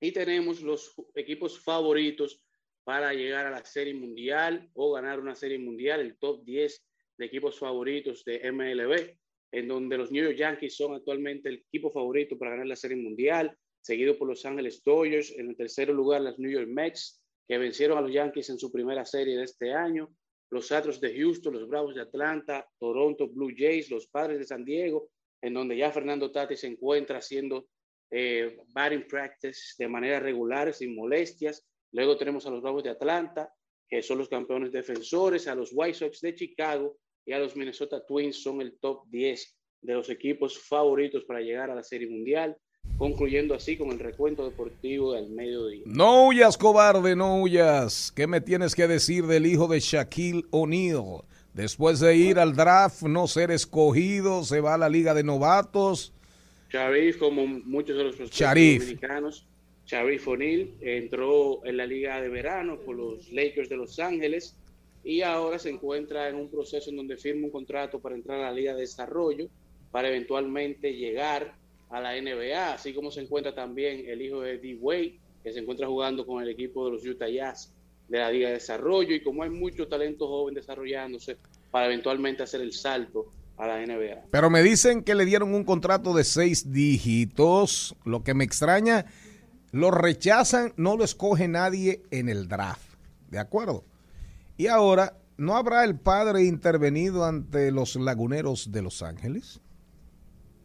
y tenemos los equipos favoritos para llegar a la Serie Mundial o ganar una Serie Mundial, el top 10 de equipos favoritos de MLB, en donde los New York Yankees son actualmente el equipo favorito para ganar la Serie Mundial, seguido por Los Ángeles Dodgers, en el tercer lugar las New York Mets, que vencieron a los Yankees en su primera serie de este año, los Astros de Houston, los Bravos de Atlanta, Toronto Blue Jays, los Padres de San Diego, en donde ya Fernando Tati se encuentra haciendo eh, batting practice de manera regular, sin molestias. Luego tenemos a los Bravos de Atlanta, que son los campeones defensores, a los White Sox de Chicago y a los Minnesota Twins son el top 10 de los equipos favoritos para llegar a la Serie Mundial, concluyendo así con el recuento deportivo del mediodía. No huyas, cobarde, no huyas. ¿Qué me tienes que decir del hijo de Shaquille O'Neal? Después de ir al draft, no ser escogido, se va a la liga de novatos. Sharif, como muchos de los Sharif. dominicanos, Sharif O'Neal entró en la liga de verano por los Lakers de Los Ángeles y ahora se encuentra en un proceso en donde firma un contrato para entrar a la liga de desarrollo para eventualmente llegar a la NBA, así como se encuentra también el hijo de D. Wade, que se encuentra jugando con el equipo de los Utah Jazz de la Liga de Desarrollo y como hay mucho talento joven desarrollándose para eventualmente hacer el salto a la NBA. Pero me dicen que le dieron un contrato de seis dígitos. Lo que me extraña, lo rechazan, no lo escoge nadie en el draft. ¿De acuerdo? Y ahora, ¿no habrá el padre intervenido ante los laguneros de Los Ángeles?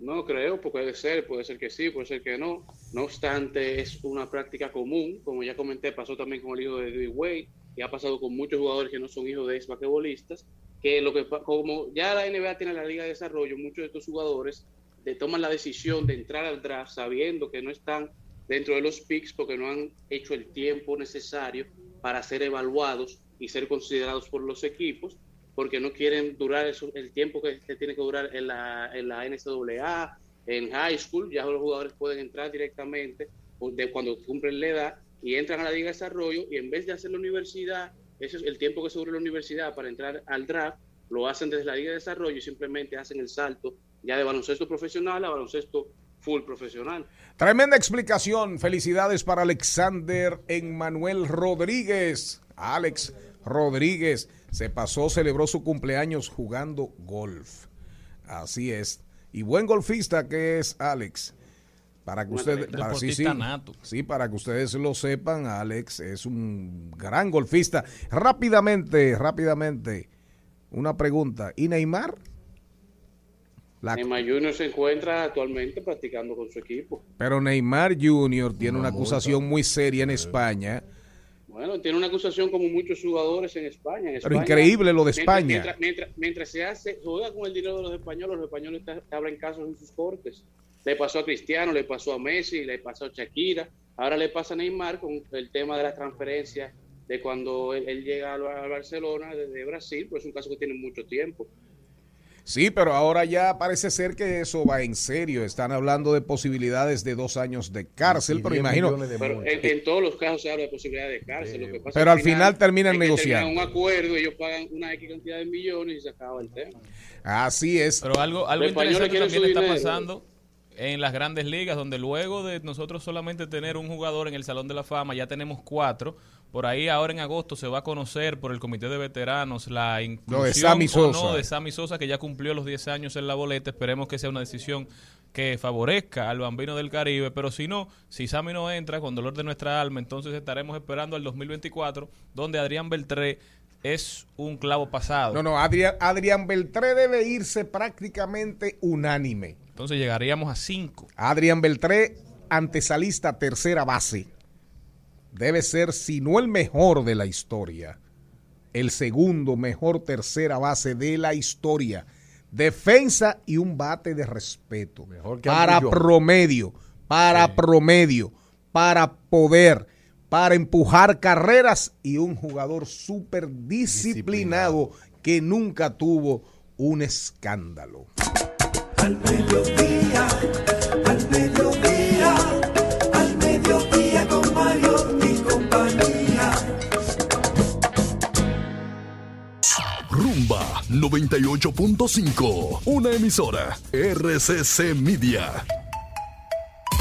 No creo, puede ser, puede ser que sí, puede ser que no. No obstante, es una práctica común, como ya comenté, pasó también con el hijo de Dwayne Wade y ha pasado con muchos jugadores que no son hijos de ex que lo que como ya la NBA tiene la liga de desarrollo, muchos de estos jugadores de- toman la decisión de entrar al draft sabiendo que no están dentro de los picks porque no han hecho el tiempo necesario para ser evaluados y ser considerados por los equipos porque no quieren durar eso- el tiempo que, que tiene que durar en la, en la NCAA, en high school, ya los jugadores pueden entrar directamente de cuando cumplen la edad y entran a la Liga de Desarrollo y en vez de hacer la universidad, eso es el tiempo que se dura la universidad para entrar al draft, lo hacen desde la Liga de Desarrollo y simplemente hacen el salto ya de baloncesto profesional a baloncesto full profesional. Tremenda explicación. Felicidades para Alexander Emmanuel Rodríguez. Alex Rodríguez se pasó, celebró su cumpleaños jugando golf. Así es. Y buen golfista que es Alex. Para que ustedes, para, sí, sí, para que ustedes lo sepan, Alex es un gran golfista. Rápidamente, rápidamente, una pregunta. ¿Y Neymar? La- Neymar Junior se encuentra actualmente practicando con su equipo. pero Neymar Jr. tiene una acusación muy seria en España. Bueno, tiene una acusación como muchos jugadores en España. En Pero España, increíble lo de España. Mientras, mientras, mientras se hace, juega con el dinero de los españoles, los españoles abren casos en sus cortes. Le pasó a Cristiano, le pasó a Messi, le pasó a Shakira. Ahora le pasa a Neymar con el tema de las transferencias de cuando él, él llega al Barcelona desde Brasil, pues es un caso que tiene mucho tiempo. Sí, pero ahora ya parece ser que eso va en serio. Están hablando de posibilidades de dos años de cárcel, pero 10 imagino. Pero en, en todos los casos se habla de posibilidad de cárcel. Lo que pasa Pero al al final terminan negociando. terminan un acuerdo, ellos pagan una X cantidad de millones y se acaba el tema. Así es. Pero algo, algo interesante también está dinero. pasando en las grandes ligas, donde luego de nosotros solamente tener un jugador en el Salón de la Fama, ya tenemos cuatro. Por ahí ahora en agosto se va a conocer por el Comité de Veteranos la inclusión Sammy o Sosa. no de Sammy Sosa, que ya cumplió los 10 años en la boleta. Esperemos que sea una decisión que favorezca al bambino del Caribe, pero si no, si Sammy no entra con dolor de nuestra alma, entonces estaremos esperando al 2024, donde Adrián Beltré es un clavo pasado. No, no, Adrián, Adrián Beltré debe irse prácticamente unánime. Entonces llegaríamos a 5. Adrián Beltré, antesalista tercera base, debe ser, si no el mejor de la historia, el segundo mejor tercera base de la historia. Defensa y un bate de respeto. que para promedio, para promedio, para poder, para empujar carreras y un jugador súper disciplinado que nunca tuvo un escándalo. Al mediodía, al mediodía, al mediodía con Mario y compañía. Rumba 98.5, una emisora RCC Media.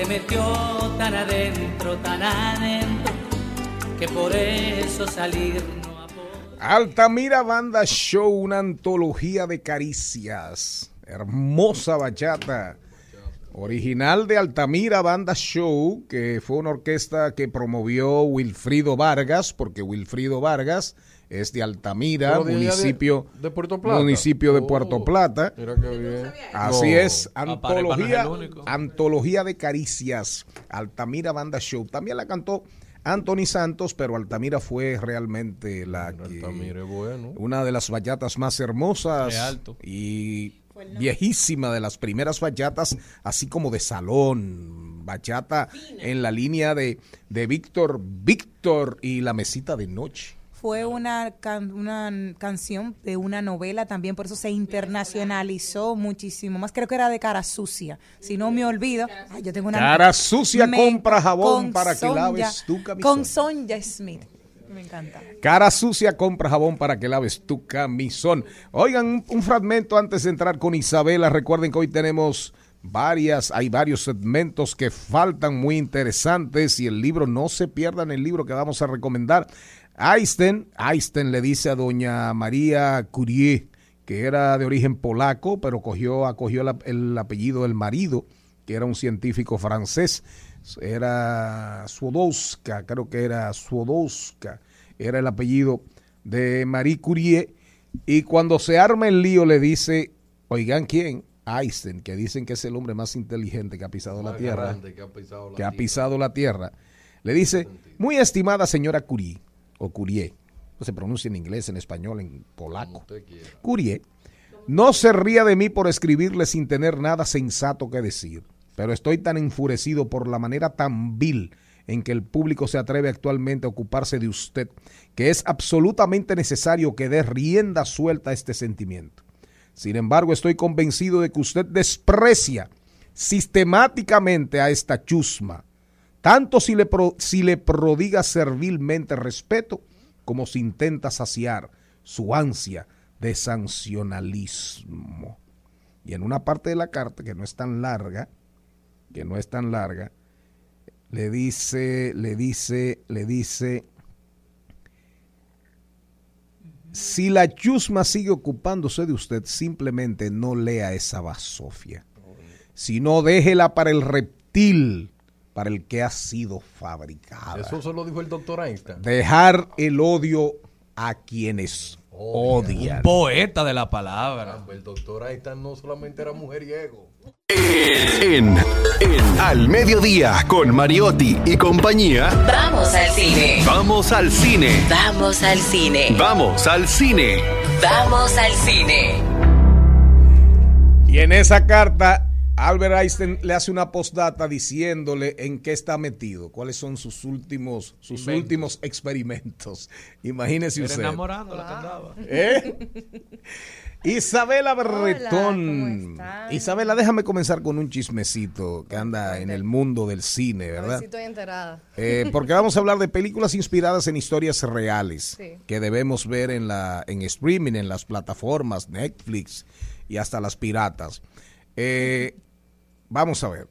Se metió tan adentro, tan adentro, que por eso salir no Altamira Banda Show, una antología de caricias. Hermosa bachata. Original de Altamira Banda Show, que fue una orquesta que promovió Wilfrido Vargas, porque Wilfrido Vargas es de Altamira, de de- municipio de Puerto Plata. Municipio de Oh, Puerto Plata. Mira qué bien. Así No. es, antología, antología de caricias, Altamira Banda Show. También la cantó Anthony Santos, pero Altamira fue realmente la que, Altamira es bueno. una de las bachatas más hermosas alto. y viejísima de las primeras bachatas, así como de salón, bachata en la línea de, de Víctor, Víctor y la mesita de noche. Fue una, can- una canción de una novela también, por eso se internacionalizó muchísimo más. Creo que era de Cara Sucia. Si no me olvido, ay, yo tengo una Cara Sucia Me- compra jabón para que laves tu camisón. Con Sonja Smith. Me encanta. Cara sucia, compra jabón para que laves tu camisón. Oigan, un, un fragmento antes de entrar con Isabela. Recuerden que hoy tenemos varias, hay varios segmentos que faltan muy interesantes y el libro, no se pierdan el libro que vamos a recomendar. Einstein, Einstein le dice a doña María Curie, que era de origen polaco, pero cogió, acogió la- el apellido del marido, que era un científico francés, era Swodowska, creo que era Swodowska, era el apellido de Marie Curie, y cuando se arma el lío le dice, oigan, ¿quién? Einstein, que dicen que es el hombre más inteligente que ha pisado la Tierra, grande que ha pisado la que ha tierra. pisado la Tierra, le dice, muy estimada señora Curie, o Curie, se pronuncia en inglés, en español, en polaco. Curie, no se ría de mí por escribirle sin tener nada sensato que decir, pero estoy tan enfurecido por la manera tan vil en que el público se atreve actualmente a ocuparse de usted, que es absolutamente necesario que dé rienda suelta a este sentimiento. Sin embargo, estoy convencido de que usted desprecia sistemáticamente a esta chusma, tanto si le, si le prodiga servilmente respeto, como si intenta saciar su ansia de sancionalismo. Y en una parte de la carta, que no es tan larga, que no es tan larga, le dice, le dice, le dice, si la chusma sigue ocupándose de usted, simplemente no lea esa basofia, sino déjela para el reptil para el que ha sido fabricada. Eso se lo dijo el doctor Einstein. Dejar el odio a quienes odian. Poeta de la palabra. El doctor Einstein no solamente era mujeriego. En, en Al Mediodía, con Mariotti y compañía, Vamos al cine. vamos al cine. Vamos al cine. Vamos al cine. Vamos al cine. Y en esa carta, Albert Einstein le hace una postdata diciéndole en qué está metido, cuáles son sus últimos, sus Inventos. últimos experimentos. Imagínese Era usted. enamorando la que andaba. ¿Eh? Isabela ¿cómo Berretón. Isabela, déjame comenzar con un chismecito que anda en el mundo del cine, ¿verdad? si estoy enterada. Eh, porque vamos a hablar de películas inspiradas en historias reales Sí. que debemos ver en la en streaming, en las plataformas Netflix y hasta las piratas. Eh, vamos a ver.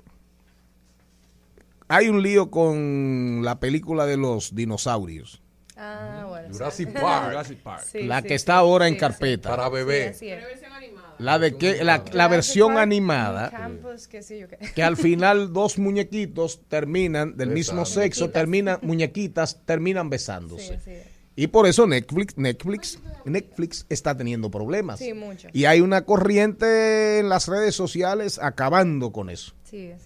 Hay un lío con la película de los dinosaurios, Ah, bueno. Jurassic sí. Park. Jurassic Park. Sí, la sí, que sí, está ahora en sí, carpeta. Para sí, bebé. así es. La de que la, la versión Park, animada yo qué. que al final dos muñequitos terminan del mismo sexo, Muñequitas. terminan muñequitas terminan besándose. Sí, es. Y por eso Netflix, Netflix, Netflix está teniendo problemas. Sí, mucho. Y hay una corriente en las redes sociales acabando con eso. Sí, es.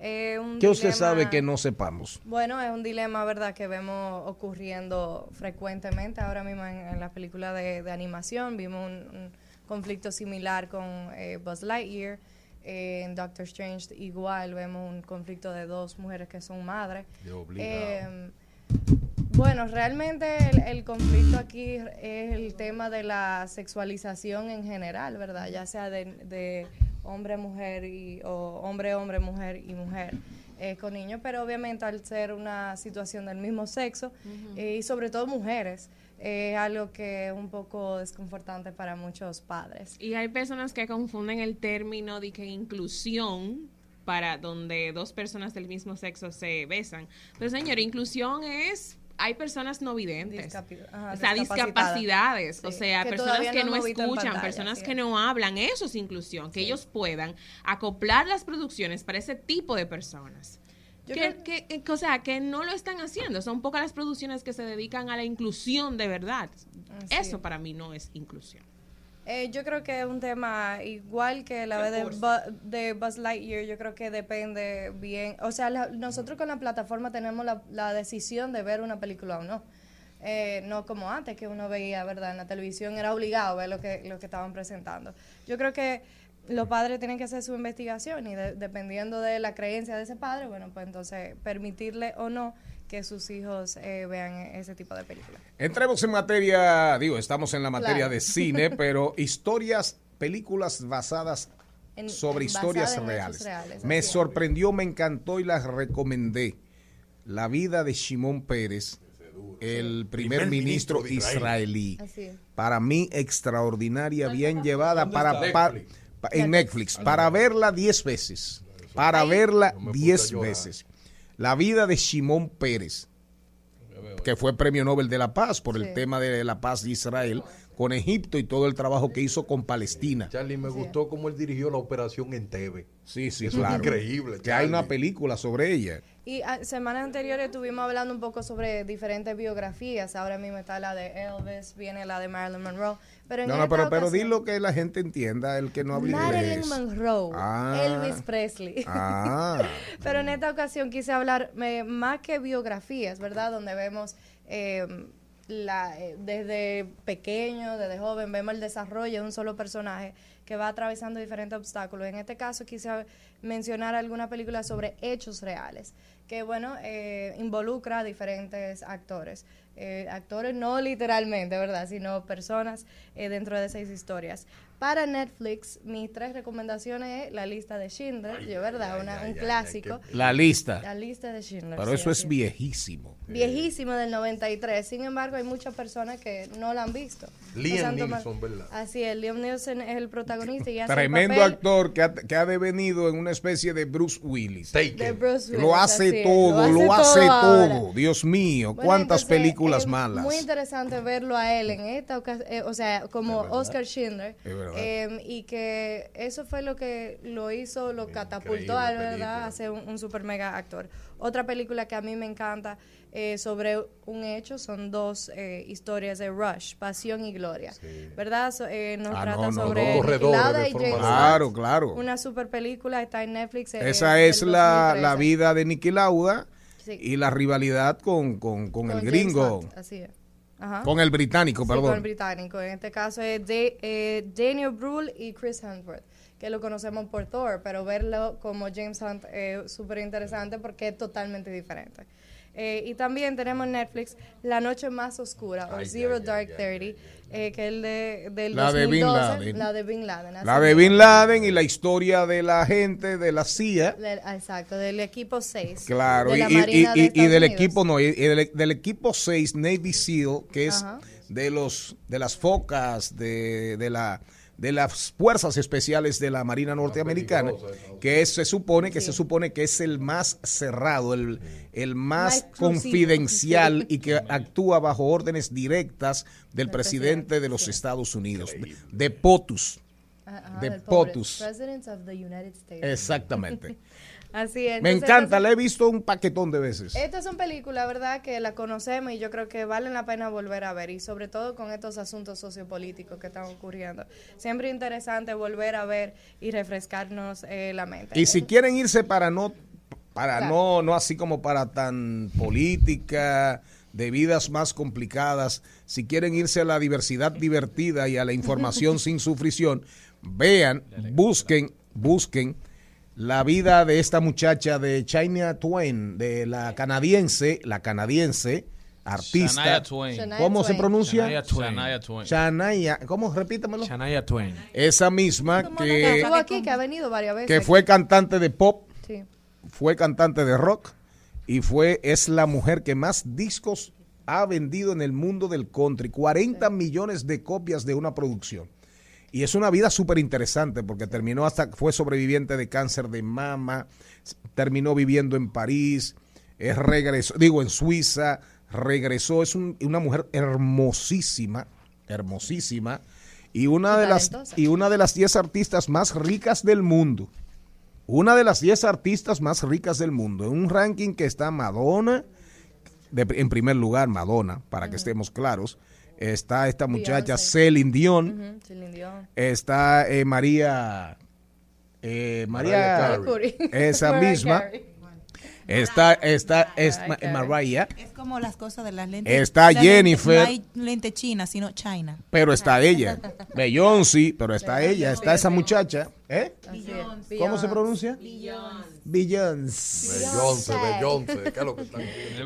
Eh, un ¿Qué usted sabe que no sepamos? Bueno, es un dilema, ¿verdad?, que vemos ocurriendo frecuentemente ahora mismo en, en las películas de, de animación. Vimos un, un conflicto similar con eh, Buzz Lightyear. Eh, en Doctor Strange igual vemos un conflicto de dos mujeres que son madres. De obligado. Bueno, realmente el, el conflicto aquí es el tema de la sexualización en general, ¿verdad? Ya sea de, de hombre, mujer y, o hombre, hombre, mujer y mujer eh, con niños, pero obviamente al ser una situación del mismo sexo eh, y sobre todo mujeres, es algo que es un poco desconfortante para muchos padres. Y hay personas que confunden el término de que inclusión para donde dos personas del mismo sexo se besan. Pero señor, inclusión es hay personas no videntes. Discapi- ajá, o sea, discapacidades, o sea, que personas que no escuchan, pantalla, personas sí que no hablan, eso es inclusión, que ellos puedan acoplar las producciones para ese tipo de personas. Que, que- que- o sea, que no lo están haciendo. Son pocas las producciones que se dedican a la inclusión de verdad. Así Eso es. para mí no es inclusión. Eh, yo creo que es un tema igual que la vez de, Bu- de Buzz Lightyear, yo creo que depende bien, o sea, la- nosotros con la plataforma tenemos la, la decisión de ver una película o no. Eh, no como antes que uno veía, ¿verdad? En la televisión era obligado ver lo que, lo que estaban presentando. Yo creo que los padres tienen que hacer su investigación y de- dependiendo de la creencia de ese padre, bueno, pues entonces permitirle o no que sus hijos eh, vean ese tipo de películas. Entremos en materia, digo, estamos en la materia Claro. de cine, pero historias, películas basadas En- sobre historias reales. reales, Me sorprendió, me encantó y las recomendé. La vida de Shimon Pérez, el primer, Primer ministro, ministro Israel. israelí. Así es. Para mí, extraordinaria, bien llevada ¿Dónde para, Netflix. en Netflix, para verla 10 veces. Para verla Yo me puse 10 a llorar. veces. La vida de Shimon Pérez que fue premio Nobel de la Paz por el tema de la paz de Israel con Egipto y todo el trabajo que hizo con Palestina. Charlie, me gustó cómo él dirigió la operación en TV. Sí, sí, Eso es claro. increíble, Que hay una Charlie. película sobre ella. Y ah, semanas anteriores estuvimos hablando un poco sobre diferentes biografías. Ahora mismo está la de Elvis, viene la de Marilyn Monroe. Pero en No, no, esta pero, pero ocasión- dilo que la gente entienda, el que no hable Marilyn. Monroe, Ah. Elvis Presley. Ah, Pero en esta ocasión quise hablar eh, más que biografías, ¿verdad? Donde vemos eh, la, eh, desde pequeño, desde joven, vemos el desarrollo de un solo personaje que va atravesando diferentes obstáculos. En este caso quise mencionar alguna película sobre hechos reales, que bueno, eh, involucra a diferentes actores. Eh, actores no literalmente, ¿verdad? Sino personas eh, dentro de esas historias. Para Netflix, mis tres recomendaciones es La lista de Schindler, yo, ¿verdad? Una- un clásico. la lista. La lista de Schindler. Pero sí, eso es viejísimo. Viejísimo del 93. Sin embargo, hay muchas personas que no la han visto. Liam Neeson, ¿verdad? Así es, Liam Neeson es el protagonista y hace el Tremendo papel actor que ha, que ha devenido en una especie de Bruce Willis. de. Bruce Willis, Lo hace todo, lo hace todo. Dios mío, Bueno, cuántas entonces, películas es malas. Muy interesante verlo a él en esta ocasión, o sea, como Oscar Schindler. Verdad. eh, y que eso fue lo que lo hizo, lo catapultó a ¿verdad? A ser un, un super mega actor. Otra película que a mí me encanta eh, sobre un hecho son dos eh, historias de Rush, Pasión y Gloria. ¿Verdad? So- eh, nos Ah, trata no, no, sobre no. Corredores y James. Claro, claro. Una super película, está en Netflix. Esa es la, 2013. la vida de Niki Lauda Sí. y la rivalidad con, con, con el Con gringo. Hunt, así es. Ajá. Con el británico, Sí, perdón. con el británico. En este caso es de, eh, Daniel Brühl y Chris Hemsworth, que lo conocemos por Thor, pero verlo como James Hunt es súper interesante porque es totalmente diferente. Eh, y también tenemos en Netflix La Noche Más Oscura, o Zero Dark Thirty, eh, que es el de, del La de Bin 2012, Laden. La de Bin Laden. La de. Bin Laden y la historia de la gente de la CIA. Del- exacto, del equipo 6. Claro, de y, y- y- de y Estados del equipo no, y- y del, del equipo 6 Navy SEAL, que es Ajá. de los de las focas de, de la de las fuerzas especiales de la Marina norteamericana, que es- se supone que se supone que es el más cerrado, el, el más confidencial sí. y que actúa bajo órdenes directas del presidente de los Estados Unidos, de, de POTUS. Ajá, de. POTUS. President of the United States. Exactamente. Así es. Me Entonces, encanta, la he visto un paquetón de veces. Estas son películas, ¿verdad?, que la conocemos y yo creo que valen la pena volver a ver y sobre todo con estos asuntos sociopolíticos que están ocurriendo. Siempre interesante volver a ver y refrescarnos eh, la mente. Y si quieren irse para no, para Claro. no, no así como para tan política, de vidas más complicadas, si quieren irse a la diversidad divertida y a la información sin sufrición, vean, busquen, busquen la vida de esta muchacha de China Twain, de la canadiense, la canadiense, artista. Shania Twain. Shania ¿Cómo se Twain. pronuncia? Shania Twain. Shania Twain. Shania, ¿cómo? Repítamelo. Shania Twain. Esa misma que aquí, que ha venido varias veces. que fue cantante de pop, Sí. fue cantante de rock y fue es la mujer que más discos ha vendido en el mundo del country, 40 millones de copias de una producción. Y es una vida súper interesante porque terminó hasta, fue sobreviviente de cáncer de mama, terminó viviendo en París, es regresó, digo en Suiza, regresó, es un- una mujer hermosísima, hermosísima, y una de las y una de las 10 artistas más ricas del mundo. Una de las 10 artistas más ricas del mundo. En un ranking que está Madonna, de- en primer lugar Madonna, para que estemos claros. Está esta muchacha Beyoncé. Celine Dion. Ujú, Celine Dion. Está eh, María. eh, Mariah María. Carey. Esa Mariah misma. Carey. Está, está, es Mariah Como las cosas de las lentes. Está lente- Jennifer. no hay lente china, sino China. Pero está ella. Beyoncé, pero está ella. Está esa muchacha. ¿Eh? ¿Cómo se Beyoncé. pronuncia? Beyoncé. Beyoncé, Beyoncé, ¿qué es lo que están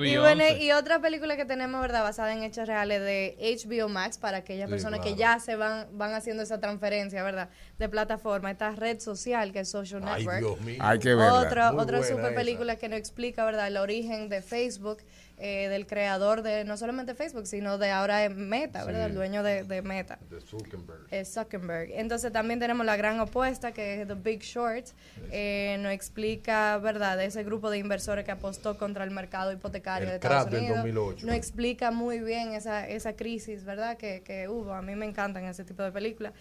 Y bueno, y otra película que tenemos, ¿verdad? Basada en hechos reales de HBO Max para aquellas Sí, personas que ya se van van haciendo esa transferencia, ¿verdad? De plataforma. Esta red social que es Social Ay, Network. Dios mío. Hay que verla. Otra, Muy otra super esa. película que nos explica, ¿verdad? El origen de Facebook, eh, del creador de no solamente Facebook, sino de ahora Meta, ¿verdad? El dueño de, de Meta. De Zuckerberg. Es Zuckerberg. Entonces también tenemos la gran opuesta que es The Big Short. Eh, nos explica, ¿verdad?, de ese grupo de inversores que apostó contra el mercado hipotecario El de Estados crack del Unidos. 2008. Nos explica muy bien esa, esa crisis, ¿verdad?, que, que hubo. A mí me encantan ese tipo de películas.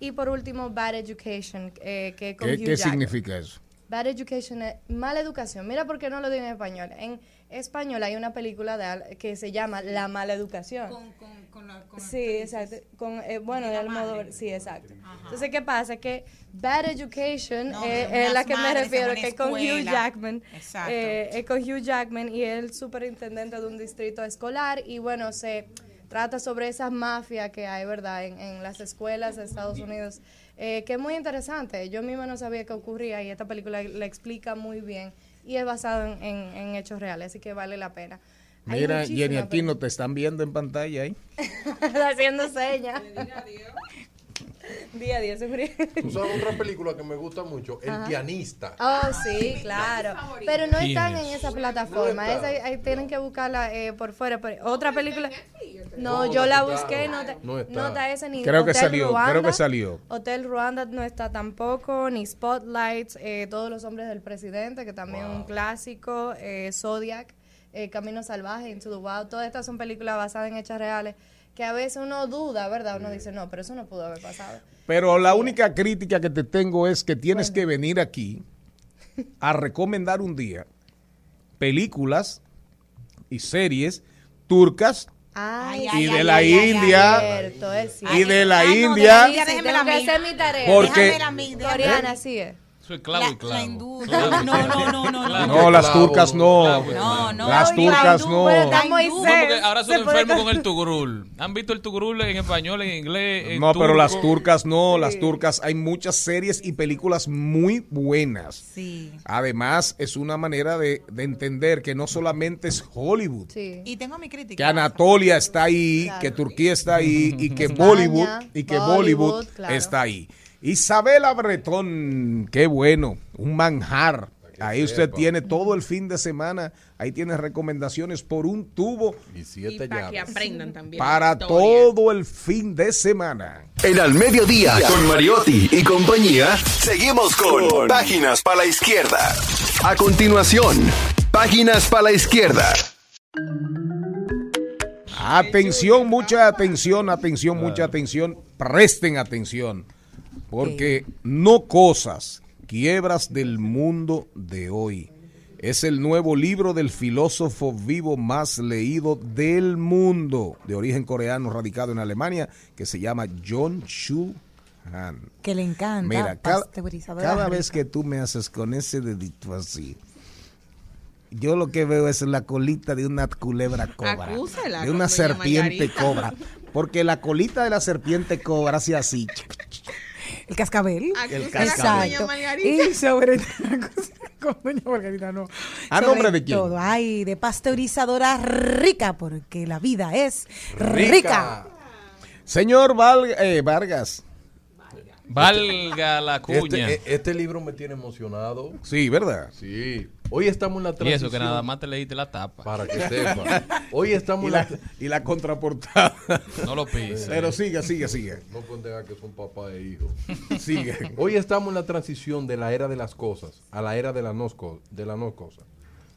Y por último, Bad Education, eh, que con ¿Qué, Hugh qué significa eso? Bad Education es mala educación. Mira por qué no lo digo en español. En español hay una película de, al- que se llama La mala educación. sí, exacto. Con, eh, bueno, de Almodóvar, sí, exacto. Entonces, ¿qué pasa? Que Bad Education No, eh, es la que me madres refiero, que es con Hugh. Jackman. Exacto. Eh, es con Hugh Jackman y es el superintendente de un distrito escolar y bueno, se trata sobre esa mafia que hay, ¿verdad?, en, en las escuelas de Estados Unidos, eh, que es muy interesante. Yo misma no sabía qué ocurría y esta película la explica muy bien y es basado en, en- en hechos reales, así que vale la pena. Mira, Jenny Aquino, te están viendo en pantalla ahí. películas haciendo señas. Día a día, seguro. ¿Tú sabes otra película que me gusta mucho? El Ajá. pianista. Oh, sí, claro. Pero no están en esa plataforma. No está. Esa ahí, tienen que buscarla eh, por fuera. Pero otra película. No, yo la busqué. No, está. no está ese ni Creo que Hotel salió, Ruanda. creo que salió. Hotel Ruanda no está tampoco. Ni Spotlight. eh, Todos los hombres del presidente, que también es un clásico. eh, Zodiac. eh, Camino Salvaje, Into the Wild. Todas estas son películas basadas en hechos reales. Que a veces uno duda, ¿verdad? Uno dice, no, pero eso no pudo haber pasado. Pero la única crítica que te tengo es que tienes que venir aquí a recomendar un día películas y series turcas Ay, y ay, de ay, la India cierto, y de la Ah, no, de India que hacer mi tarea. porque Déjamela a mí. Coreana, sí es. Eso es clavo La- y clavo. la industria. No, no, no, no, no. No, las turcas no. No, no. Las turcas no. Ahora son enfermos con el tugrul. ¿Han visto el tugrul en español, en inglés? en No, pero las turcas no, las turcas hay muchas series y películas muy buenas. Sí. Además, es una manera de, de entender que no solamente es Hollywood, Y tengo mi crítica. que Anatolia está ahí, Claro. que Turquía está ahí y que España, Bollywood y que Bollywood, Bollywood claro. está ahí. Isabela Bretón, qué bueno, un manjar. Ahí usted sepa. tiene todo el fin de semana, ahí tiene recomendaciones por un tubo y Y siete para que aprendan también. para historia. todo el fin de semana. En al mediodía, con Mariotti y compañía, seguimos con Páginas para la Izquierda. A continuación, Páginas para la Izquierda. Atención, mucha atención, atención, mucha atención. Presten atención. Porque no cosas, quiebras del mundo de hoy. Es el nuevo libro del filósofo vivo más leído del mundo, de origen coreano, radicado en Alemania, que se llama John Chu Han. Que le encanta. Mira, cada, cada vez que tú me haces con ese dedito así, yo lo que veo es la colita de una culebra cobra. Acúsela, de una serpiente cobra. Porque la colita de la serpiente cobra hace así. El cascabel. El Acúsela con cascabel. doña Margarita. Y sobre con doña Margarita no. ¿A Sobre nombre de quién? Todo, ay, de pasteurizadora rica, porque la vida es rica. Señor Val- eh, Vargas. Valga la cuña. Este, este libro me tiene emocionado. Sí, ¿verdad? Sí. Hoy estamos en la y transición. eso que nada más te leíste la tapa. Para que sepa. Hoy estamos Y en la, la... y la contraportada. No lo pises. Pero siga, siga, siga. No dejar que son papá e hijo. Sigue. Hoy estamos en la transición de la era de las cosas a la era de la no, de la no cosa.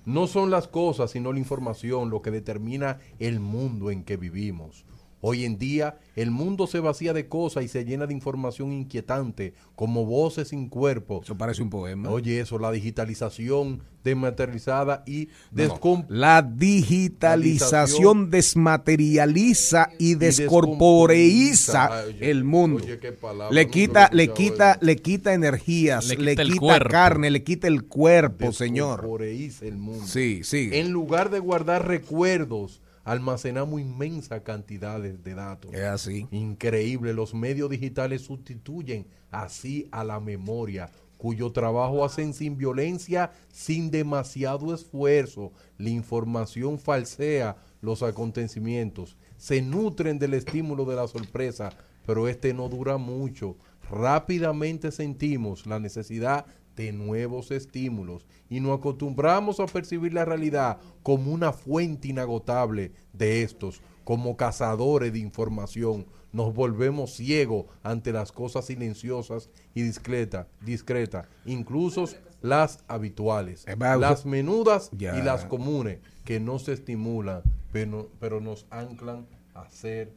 No son las cosas, sino la información lo que determina el mundo en que vivimos. Hoy en día, el mundo se vacía de cosas y se llena de información inquietante, como voces sin cuerpo. Eso parece un poema. Oye, eso, la digitalización desmaterializada y No, no. descom- La digitalización desmaterializa y descorporeiza. Ay, el mundo. oye, qué palabra, Le quita, le quita, le quita energías, Le le quita carne, le quita el cuerpo, señor. descorporeiza el mundo. Sí, sí. En lugar de guardar recuerdos, almacenamos inmensas cantidades de datos. Es así. Increíble, los medios digitales sustituyen así a la memoria, cuyo trabajo hacen sin violencia, sin demasiado esfuerzo. La información falsea los acontecimientos, se nutren del estímulo de la sorpresa, pero este no dura mucho. Rápidamente sentimos la necesidad de nuevos estímulos y nos acostumbramos a percibir la realidad como una fuente inagotable de estos, como cazadores de información. Nos volvemos ciegos ante las cosas silenciosas y discretas, discretas, incluso las habituales, las menudas y las comunes, que no se estimulan, pero, pero nos anclan a hacer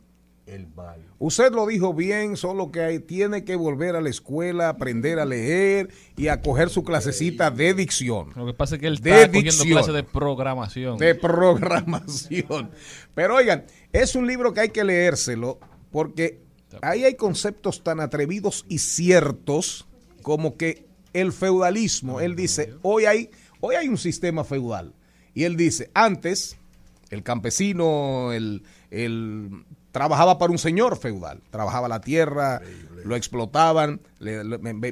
el mal. Usted lo dijo bien, solo que hay- tiene que volver a la escuela, aprender a leer y a coger su clasecita de dicción. Lo que pasa es que él De está cogiendo dicción. clases de programación. de programación. Pero oigan, es un libro que hay que leérselo porque ahí hay conceptos tan atrevidos y ciertos como que el feudalismo, él dice, hoy hay, hoy hay un sistema feudal. Y él dice, antes el campesino, el, el- trabajaba para un señor feudal, trabajaba la tierra, lo explotaban, le-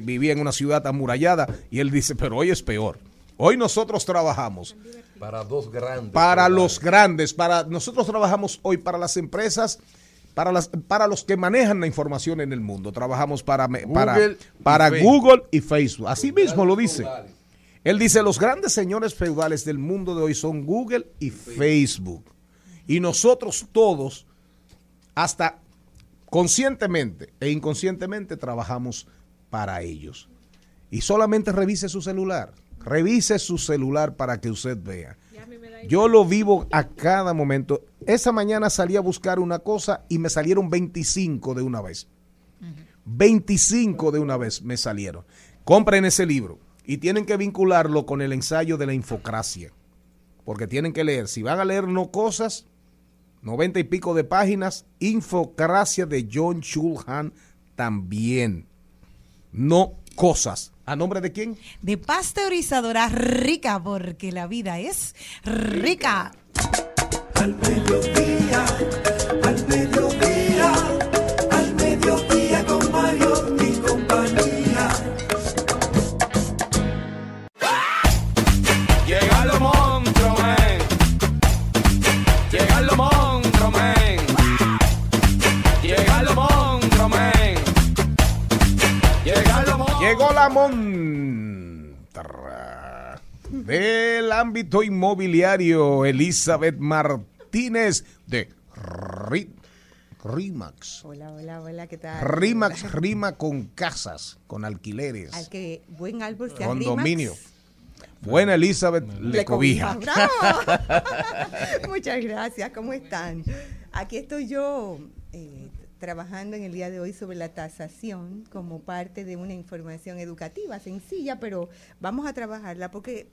vivía en una ciudad amurallada y él dice, pero hoy es peor. Hoy nosotros trabajamos Para dos grandes. para los grandes, para nosotros trabajamos hoy para las empresas, para las para los que manejan la información en el mundo. Trabajamos para para, Google y para Facebook. Google y Facebook. Así mismo lo dice. Él dice, los grandes señores feudales del mundo de hoy son Google y Facebook. Y nosotros todos, hasta conscientemente e inconscientemente, trabajamos para ellos. Y solamente revise su celular. Revise su celular para que usted vea. Yo lo vivo a cada momento. Esa mañana salí a buscar una cosa y me salieron 25 de una vez. 25 de una vez me salieron. Compren ese libro y tienen que vincularlo con el ensayo de la infocracia. Porque tienen que leer, si van a leer no cosas, 90 y pico de páginas, infocracia de John Chulhan también. No cosas. ¿A nombre de quién? De pasteurizadora rica, porque la vida es rica. Al mediodía, al mediodía, Llegó la montra del ámbito inmobiliario, Elizabeth Martínez de Ri- Rimax. Hola, hola, hola, ¿qué tal? Rimax rima con casas, con alquileres, Al que buen árbol sea condominio. Rimax, Buena Elizabeth le, le cobija. ¡Bravo! Muchas gracias, ¿cómo están? Aquí estoy yo eh, trabajando en el día de hoy sobre la tasación como parte de una información educativa sencilla, pero vamos a trabajarla porque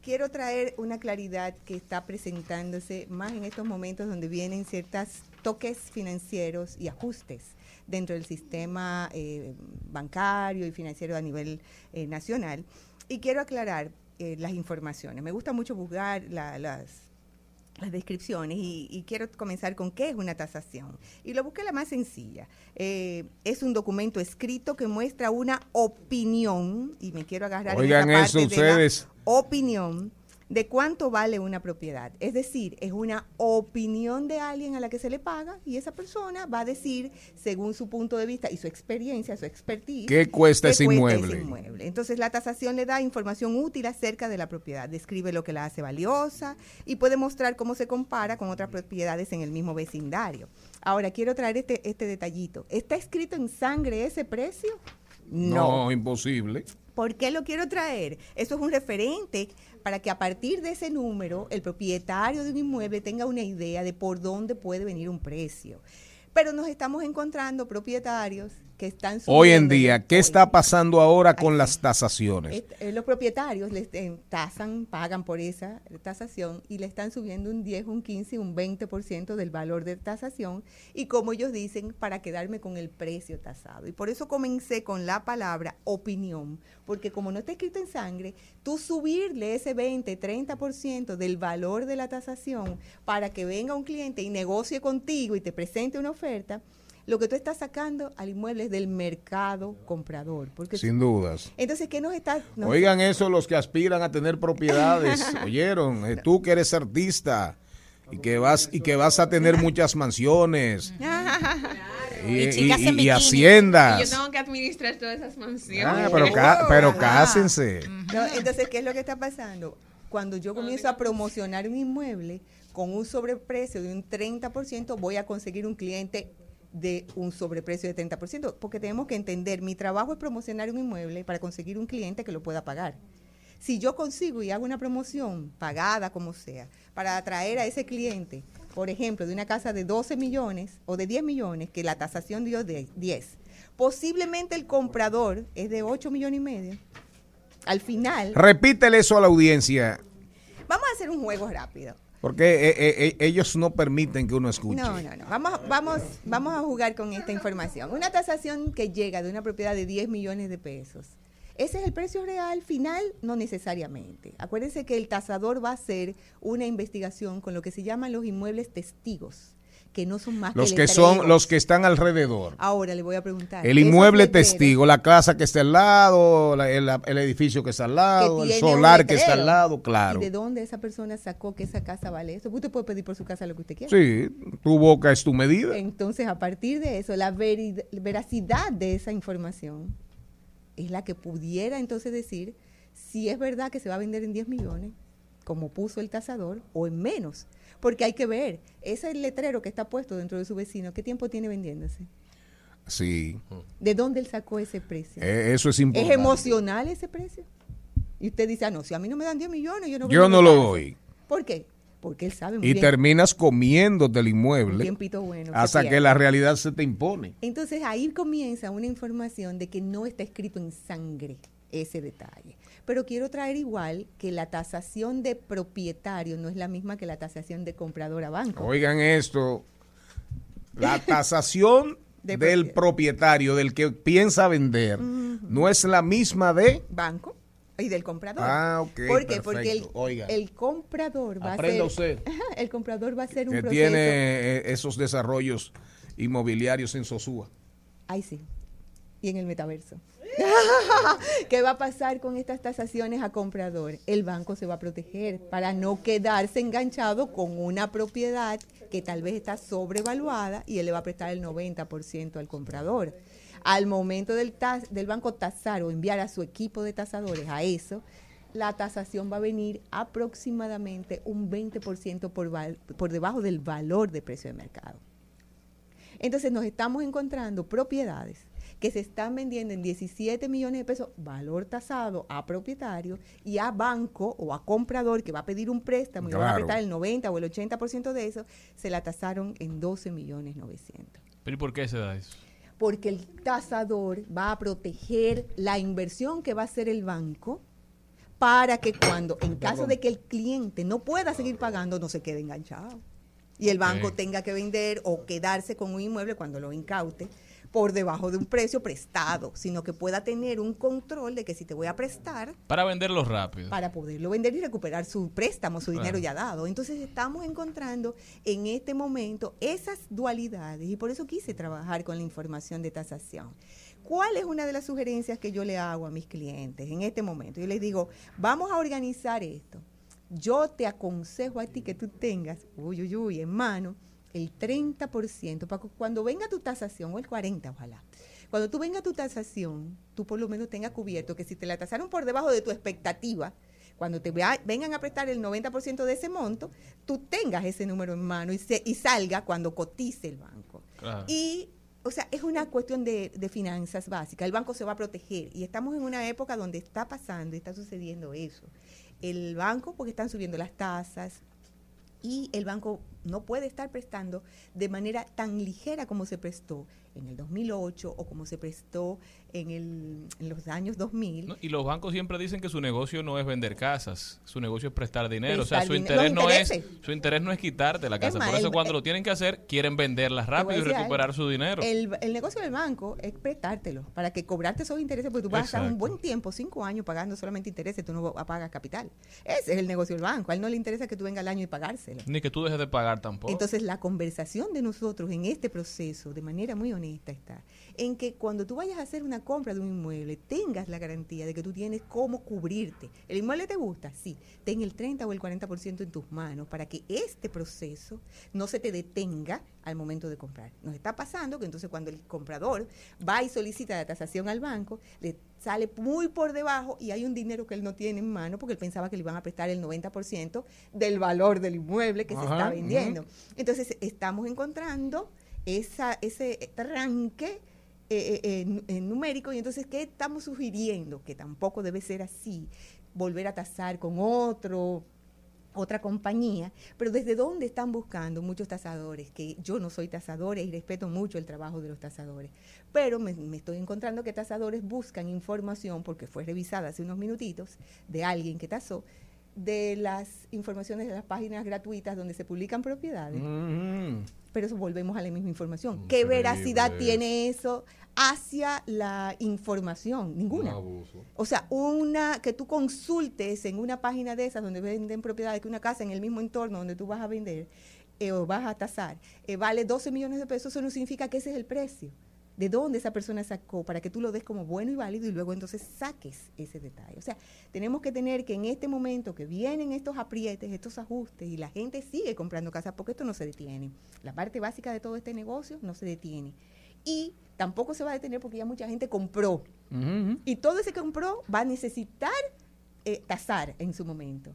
quiero traer una claridad que está presentándose más en estos momentos donde vienen ciertos toques financieros y ajustes dentro del sistema eh, bancario y financiero a nivel eh, nacional. Y quiero aclarar eh, las informaciones. Me gusta mucho buscar la- las, las descripciones y, y quiero comenzar con qué es una tasación. Y lo busqué la más sencilla. Eh, es un documento escrito que muestra una opinión, y me quiero agarrar en Oigan esa eso parte de la ustedes. opinión de cuánto vale una propiedad. Es decir, es una opinión de alguien a la que se le paga y esa persona va a decir, según su punto de vista y su experiencia, su expertise, ¿Qué cuesta ese inmueble? inmueble. Entonces, la tasación le da información útil acerca de la propiedad, describe lo que la hace valiosa y puede mostrar cómo se compara con otras propiedades en el mismo vecindario. Ahora, quiero traer este, este detallito. ¿Está escrito en sangre ese precio? No, imposible. ¿Por qué lo quiero traer? Eso es un referente para que a partir de ese número el propietario de un inmueble tenga una idea de por dónde puede venir un precio. Pero nos estamos encontrando propietarios que están Hoy en día, ¿qué está pasando ahora con las tasaciones? Eh, los propietarios les tasan, pagan por esa tasación y le están subiendo un 10, un 15, un 20% del valor de tasación y como ellos dicen, para quedarme con el precio tasado. Y por eso comencé con la palabra opinión, porque como no está escrito en sangre, tú subirle ese 20, 30% del valor de la tasación para que venga un cliente y negocie contigo y te presente una oferta, lo que tú estás sacando al inmueble es del mercado comprador. Porque Sin dudas. entonces, ¿qué nos está...? nos- Oigan eso los que aspiran a tener propiedades, oyeron, Eh, tú que eres artista y que vas y que vas a tener muchas mansiones y, Y y- y haciendas. Y yo tengo que administrar todas esas mansiones. Ah, pero, ca- pero cásense. No, entonces, ¿qué es lo que está pasando? Cuando yo comienzo a promocionar un inmueble con un sobreprecio de un 30%, voy a conseguir un cliente de un sobreprecio de 30%, porque tenemos que entender, mi trabajo es promocionar un inmueble para conseguir un cliente que lo pueda pagar. Si yo consigo y hago una promoción pagada como sea, para atraer a ese cliente, por ejemplo, de una casa de 12 millones o de 10 millones, que la tasación dio de 10, posiblemente el comprador es de 8 millones y medio. Al final, Repítele eso a la audiencia, vamos a hacer un juego rápido. Porque eh, eh, eh, ellos no permiten que uno escuche. No, no, no. Vamos, vamos, vamos a jugar con esta información. Una tasación que llega de una propiedad de 10 millones de pesos. ¿Ese es el precio real final? No necesariamente. Acuérdense que el tasador va a hacer una investigación con lo que se llaman los inmuebles testigos, que no son más Los que que son, los que están alrededor. Ahora le voy a preguntar. El ¿esos inmueble testigo, la casa que está al lado, la- el, el edificio que está al lado, el solar que está al lado, claro. ¿Y de dónde esa persona sacó que esa casa vale eso? Usted puede pedir por su casa lo que usted quiera. Sí, tu boca es tu medida. Entonces, a partir de eso, la veracidad de esa información es la que pudiera entonces decir si es verdad que se va a vender en 10 millones, como puso el tasador, o en menos. Porque hay que ver, ese letrero que está puesto dentro de su vecino, ¿qué tiempo tiene vendiéndose? Sí, ¿De dónde él sacó ese precio? eh, eso es ¿Es importante. emocional ese precio? Y usted dice, ah, no, si a mí no me dan 10 millones, yo no Yo no lo casa". doy. ¿Por qué? Porque él sabe muy Y bien. terminas comiéndote el inmueble tiempito bueno. hasta que la realidad se te impone. Entonces ahí comienza una información de que no está escrito en sangre ese detalle. Pero quiero traer igual que la tasación de propietario no es la misma que la tasación de comprador a banco. Oigan esto, la tasación De del propietario, del que piensa vender, no es la misma de... banco y del comprador. Ah, ok, ¿Por qué? Porque el, perfecto. Oiga. el comprador va Aprenda a ser... usted. El comprador va a ser un que proceso... tiene eh, esos desarrollos inmobiliarios en Sosúa. Ay, sí. Y en el metaverso. ¿Qué va a pasar con estas tasaciones a comprador? El banco se va a proteger para no quedarse enganchado con una propiedad que tal vez está sobrevaluada y él le va a prestar el 90% al comprador. Al momento del, banco tasar o enviar a su equipo de tasadores a eso, la tasación va a venir aproximadamente un 20% por, val- por debajo del valor de precio de mercado. Entonces nos estamos encontrando propiedades que se están vendiendo en 17 millones de pesos, valor tasado a propietario y a banco o a comprador que va a pedir un préstamo y va a prestar el 90 o el 80% de eso, se la tasaron en 12 millones 900 ¿Pero y por qué se da eso? porque el tasador va a proteger la inversión que va a hacer el banco para que cuando, en caso de que el cliente no pueda seguir pagando, no se quede enganchado. Y el banco tenga que vender o quedarse con un inmueble cuando lo incaute por debajo de un precio prestado, sino que pueda tener un control de que si te voy a prestar, Para venderlo rápido. para poderlo vender y recuperar su préstamo, su dinero Claro. ya dado. Entonces estamos encontrando en este momento esas dualidades y por eso quise trabajar con la información de tasación. ¿Cuál es una de las sugerencias que yo le hago a mis clientes en este momento? Yo les digo, vamos a organizar esto. Yo te aconsejo a ti que tú tengas, uy, uy, uy, en mano, el 30%, para cuando venga tu tasación, o el 40%, ojalá. Cuando tú venga tu tasación, tú por lo menos tengas cubierto que si te la tasaron por debajo de tu expectativa, cuando te vengan a prestar el 90% de ese monto, tú tengas ese número en mano y, se- y salga cuando cotice el banco. Claro. Y, o sea, es una cuestión de, de finanzas básicas. El banco se va a proteger y estamos en una época donde está pasando y está sucediendo eso. El banco, porque están subiendo las tasas, y el banco no puede estar prestando de manera tan ligera como se prestó en el 2008 o como se prestó en, el, en los años 2000. No, Y los bancos siempre dicen que su negocio no es vender casas, su negocio es prestar dinero. o sea, su interés no es su interés no es quitarte la casa. más, Por eso el- cuando lo tienen que hacer, quieren venderlas rápido y recuperar su dinero. El, el negocio del banco es prestártelo para que cobrarte esos intereses, porque tú vas a estar un buen tiempo, cinco años, pagando solamente intereses, tú no pagas capital. Ese es el negocio del banco. A él no le interesa que tú vengas al año y pagárselo. Ni que tú dejes de pagar tampoco. Entonces, la conversación de nosotros en este proceso, de manera muy honesta, está en que cuando tú vayas a hacer una compra de un inmueble, tengas la garantía de que tú tienes cómo cubrirte. ¿El inmueble te gusta? Sí. Ten el 30 o el 40% en tus manos para que este proceso no se te detenga al momento de comprar. Nos está pasando que entonces cuando el comprador va y solicita la tasación al banco, le sale muy por debajo y hay un dinero que él no tiene en mano porque él pensaba que le iban a prestar el 90% del valor del inmueble que se está vendiendo. Entonces, estamos encontrando esa, ese tranque eh, eh, eh, eh, numérico y entonces, ¿qué estamos sugiriendo? Que tampoco debe ser así, volver a tasar con otro otra compañía, pero desde dónde están buscando muchos tasadores, que yo no soy tasadora y respeto mucho el trabajo de los tasadores, pero me, me estoy encontrando que tasadores buscan información, porque fue revisada hace unos minutitos, de alguien que tasó, de las informaciones de las páginas gratuitas donde se publican propiedades. Pero eso volvemos a la misma información. ¿Qué veracidad tiene eso hacia la información? Ninguna. O sea, una que tú consultes en una página de esas donde venden propiedades, que una casa en el mismo entorno donde tú vas a vender eh, o vas a tasar, eh, vale 12 millones de pesos, eso no significa que ese es el precio. ¿De dónde esa persona sacó? Para que tú lo des como bueno y válido y luego entonces saques ese detalle. O sea, tenemos que tener que en este momento que vienen estos aprietes, estos ajustes y la gente sigue comprando casas porque esto no se detiene. La parte básica de todo este negocio no se detiene. Y tampoco se va a detener porque ya mucha gente compró. Y todo ese que compró va a necesitar eh, tasar en su momento.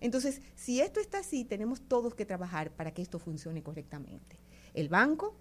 Entonces, si esto está así, tenemos todos que trabajar para que esto funcione correctamente. El banco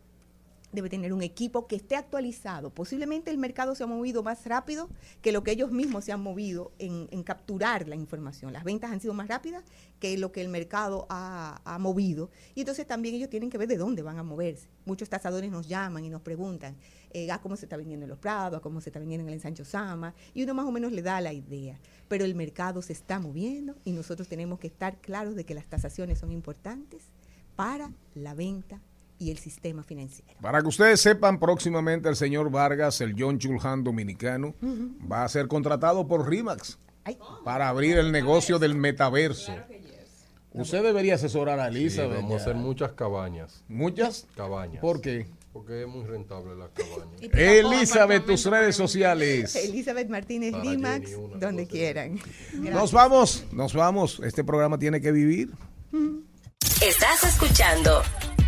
debe tener un equipo que esté actualizado. Posiblemente el mercado se ha movido más rápido que lo que ellos mismos se han movido en, capturar la información. Las ventas han sido más rápidas que lo que el mercado ha, ha movido. Y entonces también ellos tienen que ver de dónde van a moverse. Muchos tasadores nos llaman y nos preguntan eh, a cómo se está vendiendo en los Prados, a cómo se está vendiendo en el ensancho Sama, y uno más o menos le da la idea. Pero el mercado se está moviendo y nosotros tenemos que estar claros de que las tasaciones son importantes para la venta y el sistema financiero. Para que ustedes sepan, próximamente el señor Vargas, el John Chulhan dominicano, va a ser contratado por RIMAX para abrir el negocio del metaverso. Usted debería asesorar a Sí, Elizabeth. vamos a hacer muchas cabañas. ¿Muchas? Cabañas. ¿Por qué? Porque es muy rentable las cabañas. Elizabeth, tus redes sociales. Elizabeth Martínez Para Limax, donde quieran. Nos vamos, nos vamos. Este programa tiene que vivir. Estás escuchando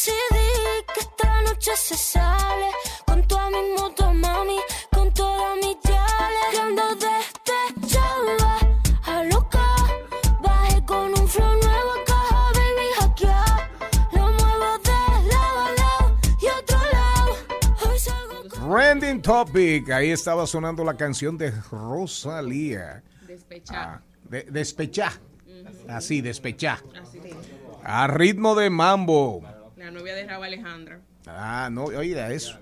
Decidí que esta noche se sale con toda mi moto, mami, con todas mis yales. Que ando despechada, a loca, bajé con un flow nuevo, caja, baby, hackear. Lo muevo de lado a lado y otro lado. Hoy salgo Trending Topic. Ahí estaba sonando la canción de Rosalía. Despechar. De, despechá. Así, despechá. A ritmo de mambo. La novia de Raba Alejandra. Ah, no, oiga eso.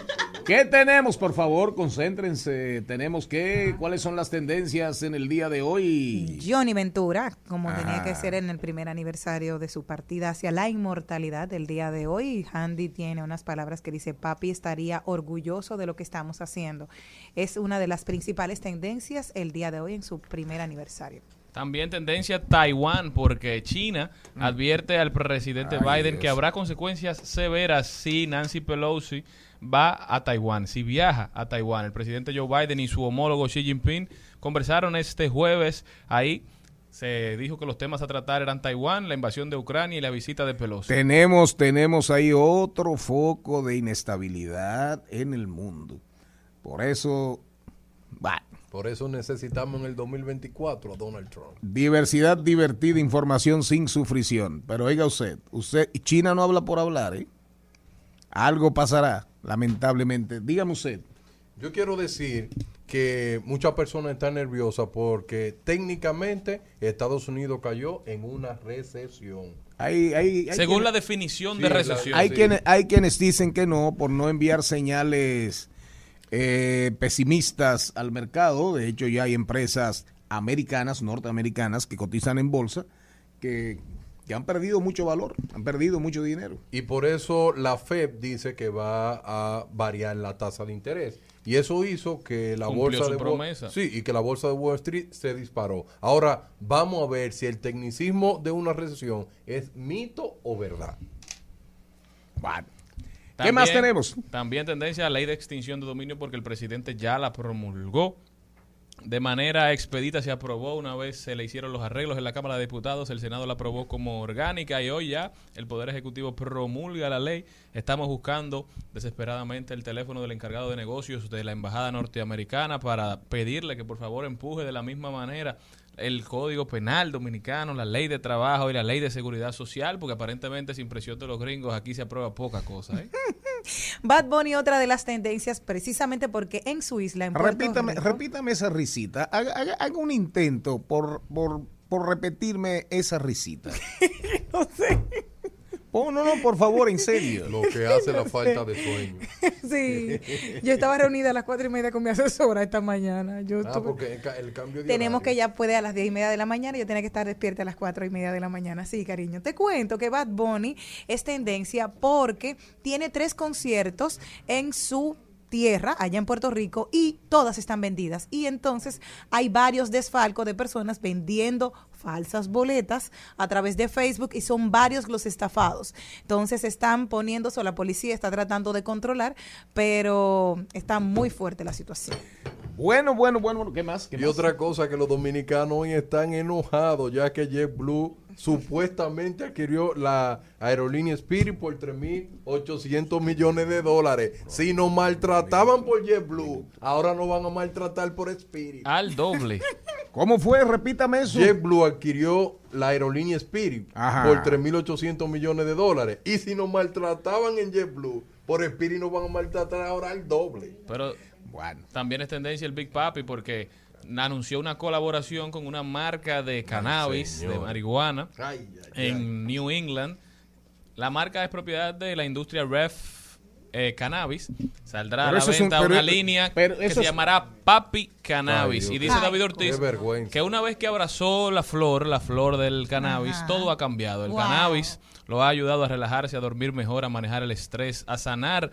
¿Qué tenemos, por favor? Concéntrense. Tenemos que, ¿cuáles son las tendencias en el día de hoy? Johnny Ventura, como tenía que Ah. ser en el primer aniversario de su partida hacia la inmortalidad del día de hoy. Handy tiene unas palabras que dice, papi estaría orgulloso de lo que estamos haciendo. Es una de las principales tendencias el día de hoy en su primer aniversario. También tendencia Taiwán, porque China advierte al presidente Mm. Ay, Biden que habrá consecuencias severas si Nancy Pelosi va a Taiwán, si viaja a Taiwán. El presidente Joe Biden y su homólogo Xi Jinping conversaron este jueves ahí. Se dijo que los temas a tratar eran Taiwán, la invasión de Ucrania y la visita de Pelosi. Tenemos, tenemos ahí otro foco de inestabilidad en el mundo. Por eso, va. Por eso necesitamos en el 2024 a Donald Trump. Diversidad divertida, información sin sufrición. Pero oiga usted, usted, China no habla por hablar, ¿eh? Algo pasará, lamentablemente. Dígame usted. Yo quiero decir que muchas personas están nerviosas porque técnicamente Estados Unidos cayó en una recesión. Hay, hay- hay Según quienes- la definición Sí, de la- recesión. Hay, Sí. quienes, hay quienes dicen que no por no enviar señales eh, pesimistas al mercado. De hecho, ya hay empresas americanas, norteamericanas, que cotizan en bolsa, que, que han perdido mucho valor, han perdido mucho dinero. Y por eso la FED dice que va a variar la tasa de interés. Y eso hizo que la Cumplió bolsa de Wall- promesa. sí, y que la bolsa de Wall Street se disparó. Ahora vamos a ver si el tecnicismo de una recesión es mito o verdad. ¿Qué más tenemos? También tendencia a la ley de extinción de dominio porque el presidente ya la promulgó. De manera expedita se aprobó una vez se le hicieron los arreglos en la Cámara de Diputados, el Senado la aprobó como orgánica y hoy ya el Poder Ejecutivo promulga la ley. Estamos buscando desesperadamente el teléfono del encargado de negocios de la Embajada Norteamericana para pedirle que por favor empuje de la misma manera el Código Penal Dominicano, la Ley de Trabajo y la Ley de Seguridad Social, porque aparentemente sin presión de los gringos aquí se aprueba poca cosa. ¿eh? Bad Bunny, otra de las tendencias, precisamente porque en su isla, en Puerto Repítame, Rico- repítame esa risita. Haga, haga- haga un intento por, por, por repetirme esa risita. no sé. Oh, no, no, por favor, en serio. Lo que hace la falta de sueño. Sí, yo estaba reunida a las cuatro y media con mi asesora esta mañana. Yo Ah, estuve- porque el, ca- el cambio de Tenemos horario. que ya puede a las diez y media de la mañana, yo tenía que estar despierta a las cuatro y media de la mañana. Sí, cariño. Te cuento que Bad Bunny es tendencia porque tiene tres conciertos en su tierra, allá en Puerto Rico, y todas están vendidas. Y entonces hay varios desfalcos de personas vendiendo falsas boletas a través de Facebook y son varios los estafados. Entonces están poniéndose, o la policía está tratando de controlar, pero está muy fuerte la situación. Bueno, bueno, bueno, ¿qué más? ¿Qué Y más? otra cosa que los dominicanos hoy están enojados ya que JetBlue supuestamente adquirió la aerolínea Spirit por 3.800 millones de dólares. Si nos maltrataban por JetBlue, ahora nos van a maltratar por Spirit. Al doble. ¿Cómo fue? Repítame eso. JetBlue adquirió la aerolínea Spirit Ajá. por 3.800 millones de dólares. Y si nos maltrataban en JetBlue, por Spirit nos van a maltratar ahora el doble. Pero también es tendencia el Big Papi porque anunció una colaboración con una marca de cannabis, de marihuana, Ay, ay, en New England. La marca es propiedad de la industria Ref eh, Cannabis. Saldrá Pero a la un- venta pero- una línea pero que se es- llamará Papi Cannabis. Ay, y dice Ay, David Ortiz que una vez que abrazó la flor, la flor del cannabis, Ajá. todo ha cambiado. El Wow. cannabis lo ha ayudado a relajarse, a dormir mejor, a manejar el estrés, a sanar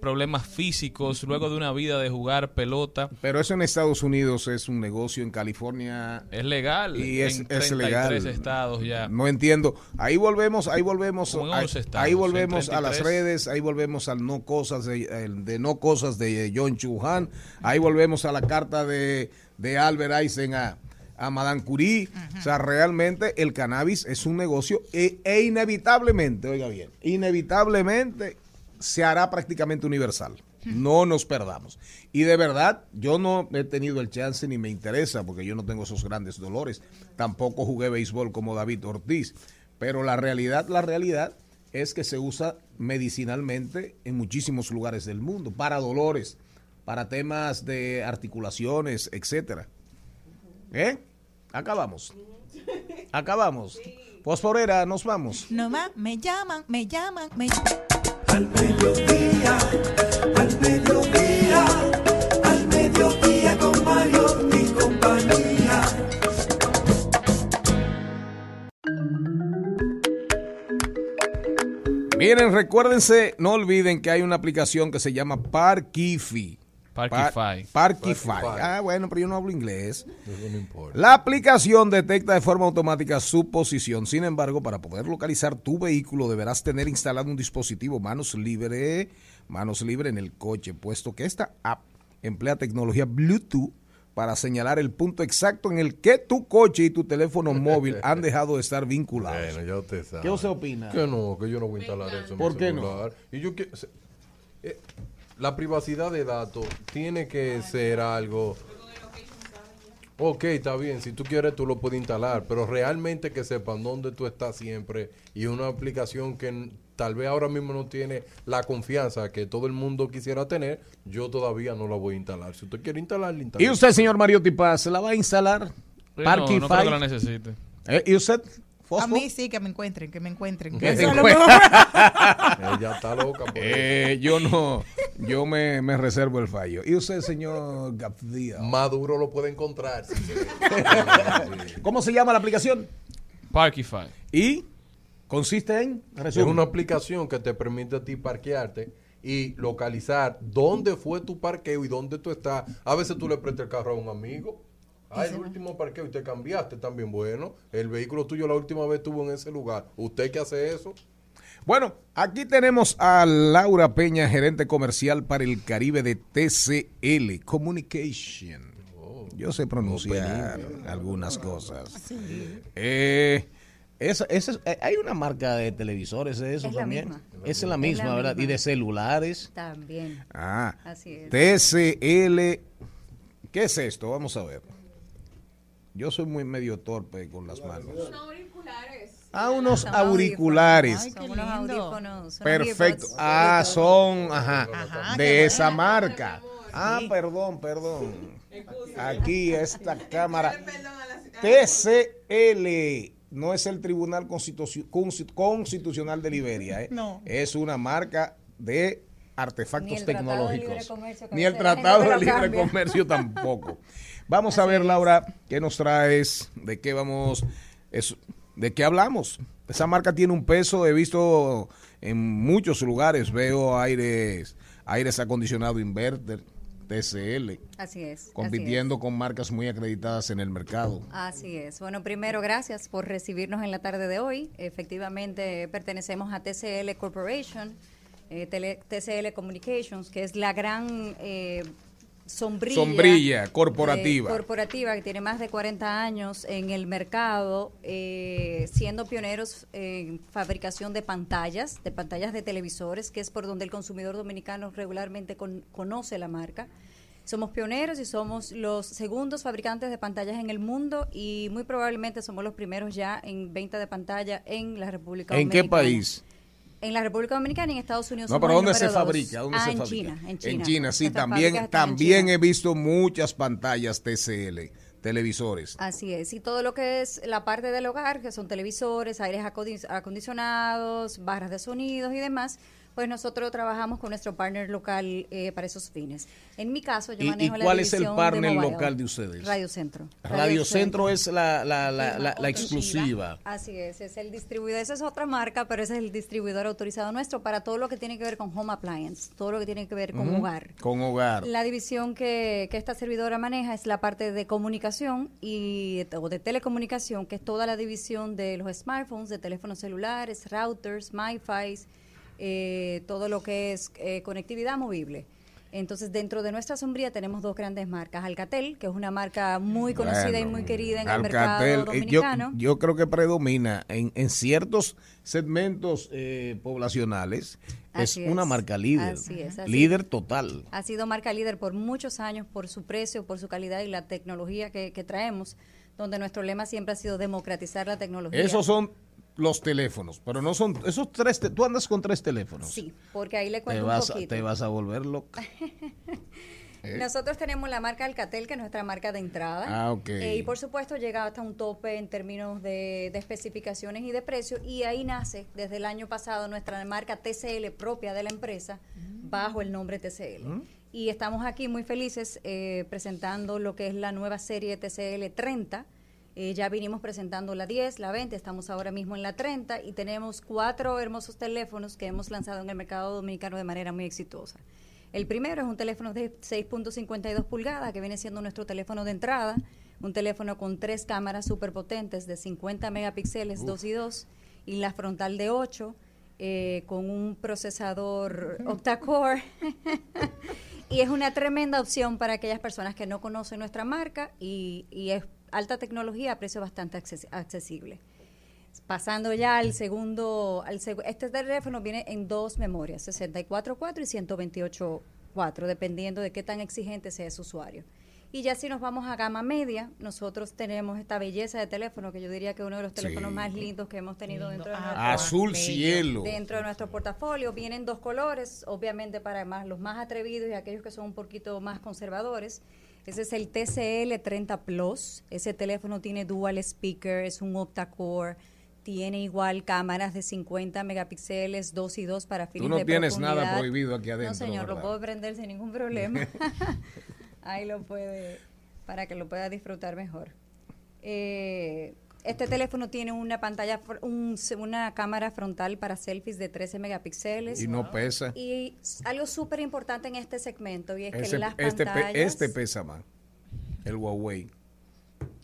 problemas físicos luego de una vida de jugar pelota. Pero eso en Estados Unidos es un negocio, en California Es legal. y es, en es 33 legal. estados ya. No entiendo. Ahí volvemos, ahí volvemos, ahí, 11 estados, ahí volvemos a las 33. redes, ahí volvemos al no cosas de, de no cosas de John Chuhan, ahí volvemos a la carta de, de Albert Einstein a, a Madame Curie. O sea, realmente el cannabis es un negocio e, e inevitablemente, oiga bien, inevitablemente se hará prácticamente universal. No nos perdamos. Y de verdad, yo no he tenido el chance ni me interesa porque yo no tengo esos grandes dolores. Tampoco jugué béisbol como David Ortiz. Pero la realidad, la realidad es que se usa medicinalmente en muchísimos lugares del mundo para dolores, para temas de articulaciones, etcétera. ¿Eh? Acabamos. Acabamos. Fosforera, nos vamos. No más, me llaman, me llaman, me Al mediodía, al mediodía, al mediodía con Mario y compañía. Miren, recuérdense, no olviden que hay una aplicación que se llama Parkify. Parkify. Par- Parkify. Ah, bueno, pero yo no hablo inglés. Eso no importa. La aplicación detecta de forma automática su posición. Sin embargo, para poder localizar tu vehículo deberás tener instalado un dispositivo manos libre, manos libre en el coche, puesto que esta app emplea tecnología Bluetooth para señalar el punto exacto en el que tu coche y tu teléfono móvil han dejado de estar vinculados. Bueno, ya usted sabe. ¿Qué usted opina? Que no, que yo no voy a instalar eso en ¿Por mi qué no? Y yo que- se- eh, la privacidad de datos tiene que ser algo... Ok, está bien, si tú quieres tú lo puedes instalar, pero realmente que sepan dónde tú estás siempre y una aplicación que tal vez ahora mismo no tiene la confianza que todo el mundo quisiera tener, yo todavía no la voy a instalar. Si usted quiere instalarla, instalar. ¿Y usted, señor Mariotti Paz, se la va a instalar? Sí, no, no creo que la necesite. Eh, ¿Y usted? A mí sí, que me encuentren, que me encuentren. Que Eso te es lo encuentren. mejor. Ella está loca. por Eh, yo no, yo me, me reservo el fallo. ¿Y usted, señor Gafdía? Maduro lo puede encontrar. si se- ¿Cómo se llama la aplicación? Parkify. Y consiste en Es una aplicación que te permite a ti parquearte y localizar dónde fue tu parqueo y dónde tú estás. A veces tú le prestas el carro a un amigo. Ah, el último parqueo y te cambiaste también. Bueno, el vehículo tuyo la última vez estuvo en ese lugar. ¿Usted que hace eso? Bueno, aquí tenemos a Laura Peña, gerente comercial para el Caribe de TCL Communication. Yo sé pronunciar algunas cosas. Eh, esa- esa es- eh, hay una marca de televisores eso Es la también. misma. Esa es la Es misma, la ¿verdad? Y de celulares. También. Ah, Así es. TCL. ¿Qué es esto? Vamos a ver. Yo soy muy medio torpe con las manos. Ah, unos Son auriculares. Ay, Son unos Perfecto. Ah, son, ajá, Ajá, de esa marca. Ah, perdón, perdón. Aquí esta cámara. TCL no es el Tribunal Constitu- Consti- Constitucional de Liberia, ¿eh? No. Es una marca de Ni artefactos el Tratado de Libre tecnológicos. Comercio Ni el Tratado de Libre. Comercio tampoco. Vamos a ver, Laura, ¿qué nos traes? ¿De qué vamos? Es, ¿De qué hablamos? Esa marca tiene un peso, he visto en muchos lugares, veo aires, aires acondicionado inverter, TCL, Así es. así compitiendo con marcas muy acreditadas en el mercado. Así es. Bueno, primero, gracias por recibirnos en la tarde de hoy. Efectivamente, pertenecemos a TCL Corporation, eh, TCL Communications, que es la gran eh, sombrilla. Sombrilla de- corporativa. corporativa que tiene más de 40 años en el mercado, eh, siendo pioneros en fabricación de pantallas, de pantallas de televisores, que es por donde el consumidor dominicano regularmente con- conoce la marca. Somos pioneros y somos los segundos fabricantes de pantallas en el mundo y muy probablemente somos los primeros ya en venta de pantalla en la República ¿En Dominicana. qué país? En la República Dominicana y en Estados Unidos. No, pero ¿dónde se fabrica? ¿Dónde Ah, se en fabrica? China, en China. En China, sí, también, también he visto muchas pantallas TCL, televisores. Así es, y todo lo que es la parte del hogar, que son televisores, aires acondi- acondicionados, barras de sonidos y demás, pues nosotros trabajamos con nuestro partner local eh, para esos fines. En mi caso, yo ¿Y, y manejo la cuál es el de partner mobile. local de ustedes? Radio Centro. Radio Centro es la, la, la, la- la exclusiva. Así es, es el distribuidor, esa es otra marca, pero ese es el distribuidor autorizado nuestro para todo lo que tiene que ver con home appliance, todo lo que tiene que ver con hogar. Con hogar. La división que, que esta servidora maneja es la parte de comunicación y o de telecomunicación, que es toda la división de los smartphones, de teléfonos celulares, routers, MiFi, eh, todo lo que es eh, conectividad movible. Entonces, dentro de nuestra sombría tenemos dos grandes marcas. Alcatel, que es una marca muy conocida y muy querida en el mercado eh, yo, dominicano. yo creo que predomina en, en ciertos segmentos eh, poblacionales. Es una marca líder. Así es, así líder total. Ha sido marca líder por muchos años por su precio, por su calidad y la tecnología que, que traemos, donde nuestro lema siempre ha sido democratizar la tecnología. Esos son los teléfonos, pero no son esos tres. te- tú andas con tres teléfonos. Sí, porque ahí le Te cuento vas, poquito. te vas a volver loca. ¿Eh? Nosotros tenemos la marca Alcatel, que es nuestra marca de entrada. Ah, ok. Eh, y por supuesto llega hasta un tope en términos de, de especificaciones y de precio. Y ahí nace desde el año pasado nuestra marca TCL propia de la empresa, bajo el nombre TCL. Y estamos aquí muy felices eh, presentando lo que es la nueva serie TCL 30. Eh, ya vinimos presentando la 10, la 20, estamos ahora mismo en la 30 y tenemos cuatro hermosos teléfonos que hemos lanzado en el mercado dominicano de manera muy exitosa. El primero es un teléfono de 6.52 pulgadas, que viene siendo nuestro teléfono de entrada, un teléfono con tres cámaras superpotentes de 50 megapíxeles, 2 y 2, y la frontal de 8, eh, con un procesador octa-core. y es una tremenda opción para aquellas personas que no conocen nuestra marca y, y es alta tecnología a precio bastante acces- accesible. Pasando ya al segundo, al seg- este teléfono viene en dos memorias, 64.4 y 128.4, dependiendo de qué tan exigente sea su usuario. Y ya si nos vamos a gama media, nosotros tenemos esta belleza de teléfono que yo diría que es uno de los teléfonos Sí. más lindos que hemos tenido dentro de nuestro Azul cielo. dentro de nuestro portafolio. Vienen dos colores, obviamente para más, los más atrevidos y aquellos que son un poquito más conservadores. Ese es el TCL 30 Plus. Ese teléfono tiene dual speaker, es un octa-core. Tiene igual cámaras de 50 megapíxeles, 2 y 2 para fines Tú no de tienes nada prohibido aquí adentro. No, señor, lo ¿verdad? puedo prender sin ningún problema. Ahí lo puede, para que lo pueda disfrutar mejor. Eh, este teléfono tiene una pantalla, fr- un- una cámara frontal para selfies de 13 megapíxeles. Y no pesa. Y algo súper importante en este segmento y es que las este, pe- pantallas... este pesa más. El Huawei.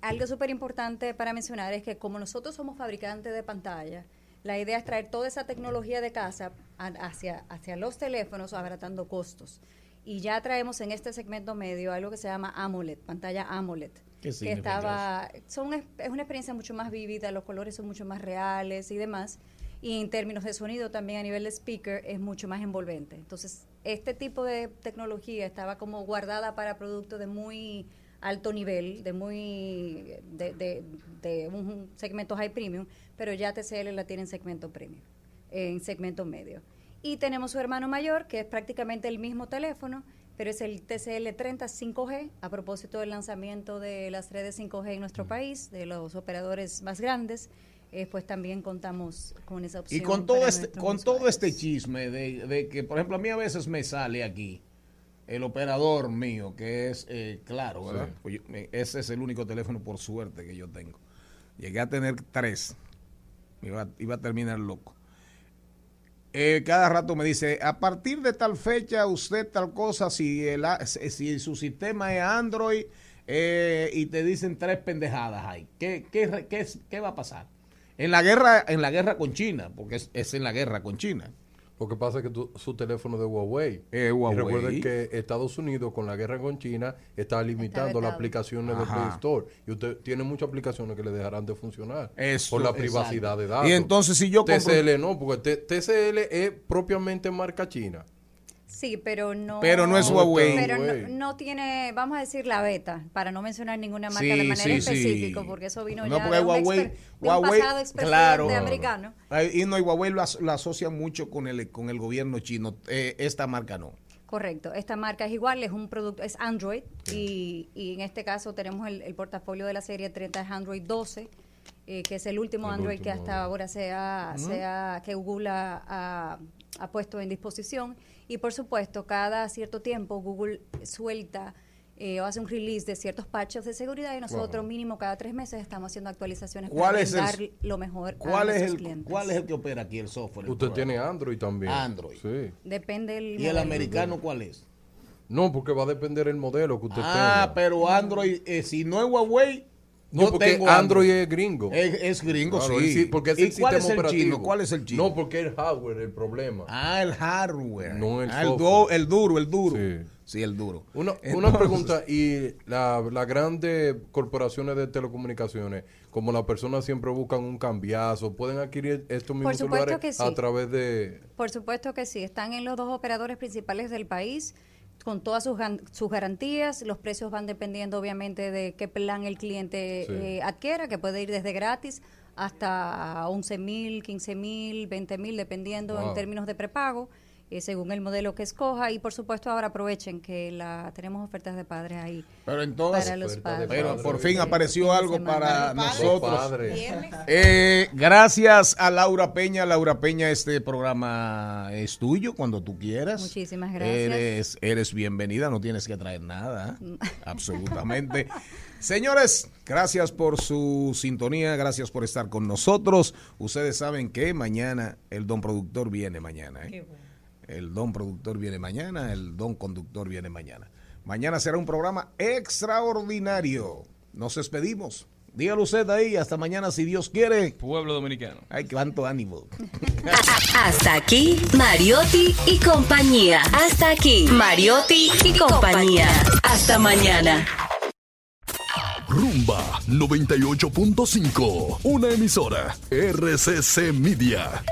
Algo súper importante para mencionar es que como nosotros somos fabricantes de pantalla, la idea es traer toda esa tecnología de casa hacia, hacia los teléfonos abaratando costos. Y ya traemos en este segmento medio algo que se llama AMOLED, pantalla AMOLED. ¿Qué que estaba, son, es es una experiencia mucho más vívida, los colores son mucho más reales y demás. Y en términos de sonido también a nivel de speaker es mucho más envolvente. Entonces, este tipo de tecnología estaba como guardada para productos de muy alto nivel, de muy de, de, de un segmento high premium, pero ya TCL la tiene en segmento premium, en segmento medio. Y tenemos su hermano mayor, que es prácticamente el mismo teléfono, pero es el TCL 30 5G, a propósito del lanzamiento de las redes 5G en nuestro país, de los operadores más grandes, eh, pues también contamos con esa opción. Y con todo este, con todo este chisme de, de que, por ejemplo, a mí a veces me sale aquí el operador mío, que es eh, claro, ¿verdad? Sí. Pues yo- me- ese es el único teléfono por suerte que yo tengo. Llegué a tener tres. Iba, iba a terminar loco. Eh, cada rato me dice, a partir de tal fecha, usted tal cosa, si, el, si su sistema es Android eh, y te dicen tres pendejadas ahí, ¿qué, qué, qué, qué va a pasar? En la guerra, en la guerra con China, porque es, es en la guerra con China. Lo que pasa es que tu- su teléfono es de Huawei. Eh, Y Huawei. recuerden que Estados Unidos, con la guerra con China, está limitando las aplicaciones de. Play Store. Y usted tiene muchas aplicaciones que le dejarán de funcionar. Eso, por la exacto. privacidad de datos. Y entonces, si yo compro- TCL no, porque T- TCL es propiamente marca china. Sí, pero no. Pero no es Huawei. Pero Huawei. no, no tiene, vamos a decir, la beta, para no mencionar ninguna marca Sí, de manera sí, sí. específica, porque eso vino No, ya porque de un, Huawei, exper- de un Huawei, claro. americano. Y no, y Huawei lo, as- lo asocia mucho con el, con el gobierno chino. Eh, esta marca no. Correcto, esta marca es igual, es un producto, es Android y, y en este caso tenemos el, el portafolio de la serie 30 es Android 12, eh, que es el último El Android que hasta ahora se ha, Ujú. se ha- que Google ha, ha- ha puesto en disposición y por supuesto cada cierto tiempo Google suelta eh, o hace un release de ciertos patches de seguridad y nosotros Ajá. mínimo cada tres meses estamos haciendo actualizaciones ¿Cuál para es el- dar lo mejor a ¿Cuál es, nuestros el, clientes. ¿Cuál es el que opera aquí el software? el Usted programa? tiene Android también. Android. Sí. Depende del ¿Y el americano cuál es? No, porque va a depender el modelo que usted Ah, tenga. pero Android, eh, si no es Huawei, No, yo porque tengo Android es gringo. Es, es gringo, Claro, sí. porque es ¿Y el cuál sistema es el operativo. chino? ¿Cuál es el chino? No, porque es el hardware el problema. Ah, el hardware. No el Ah, el, software. do- el duro, el duro. Sí. Sí, el duro. Una, una pregunta, y la- las grandes corporaciones de telecomunicaciones, como las personas siempre buscan un cambiazo, ¿pueden adquirir estos mismos celulares sí. a través de... Por supuesto que sí, están en los dos operadores principales del país con todas sus, sus garantías. Los precios van dependiendo obviamente de qué plan el cliente Sí. eh, adquiera, que puede ir desde gratis hasta 11 mil, 15 mil, 20 mil, dependiendo Wow. en términos de prepago. Eh, según el modelo que escoja y por supuesto ahora aprovechen que la tenemos ofertas de padres ahí Pero entonces, para los padres. pero por fin Sí, apareció algo para nosotros. Eh, gracias a Laura Peña. Laura Peña, este programa es tuyo cuando tú quieras. Muchísimas gracias. Eres, eres bienvenida, no tienes que traer nada. ¿eh? Absolutamente. Señores, gracias por su sintonía, gracias por estar con nosotros. Ustedes saben que mañana el don productor viene mañana. ¿eh? El don productor viene mañana, el don conductor viene mañana. Mañana será un programa extraordinario. Nos despedimos. Dígalo usted ahí, hasta mañana si Dios quiere. Pueblo dominicano. Ay, cuánto ánimo. Hasta aquí, Mariotti y compañía. Hasta aquí, Mariotti y compañía. Hasta mañana. Rumba 98.5, una emisora RCC Media.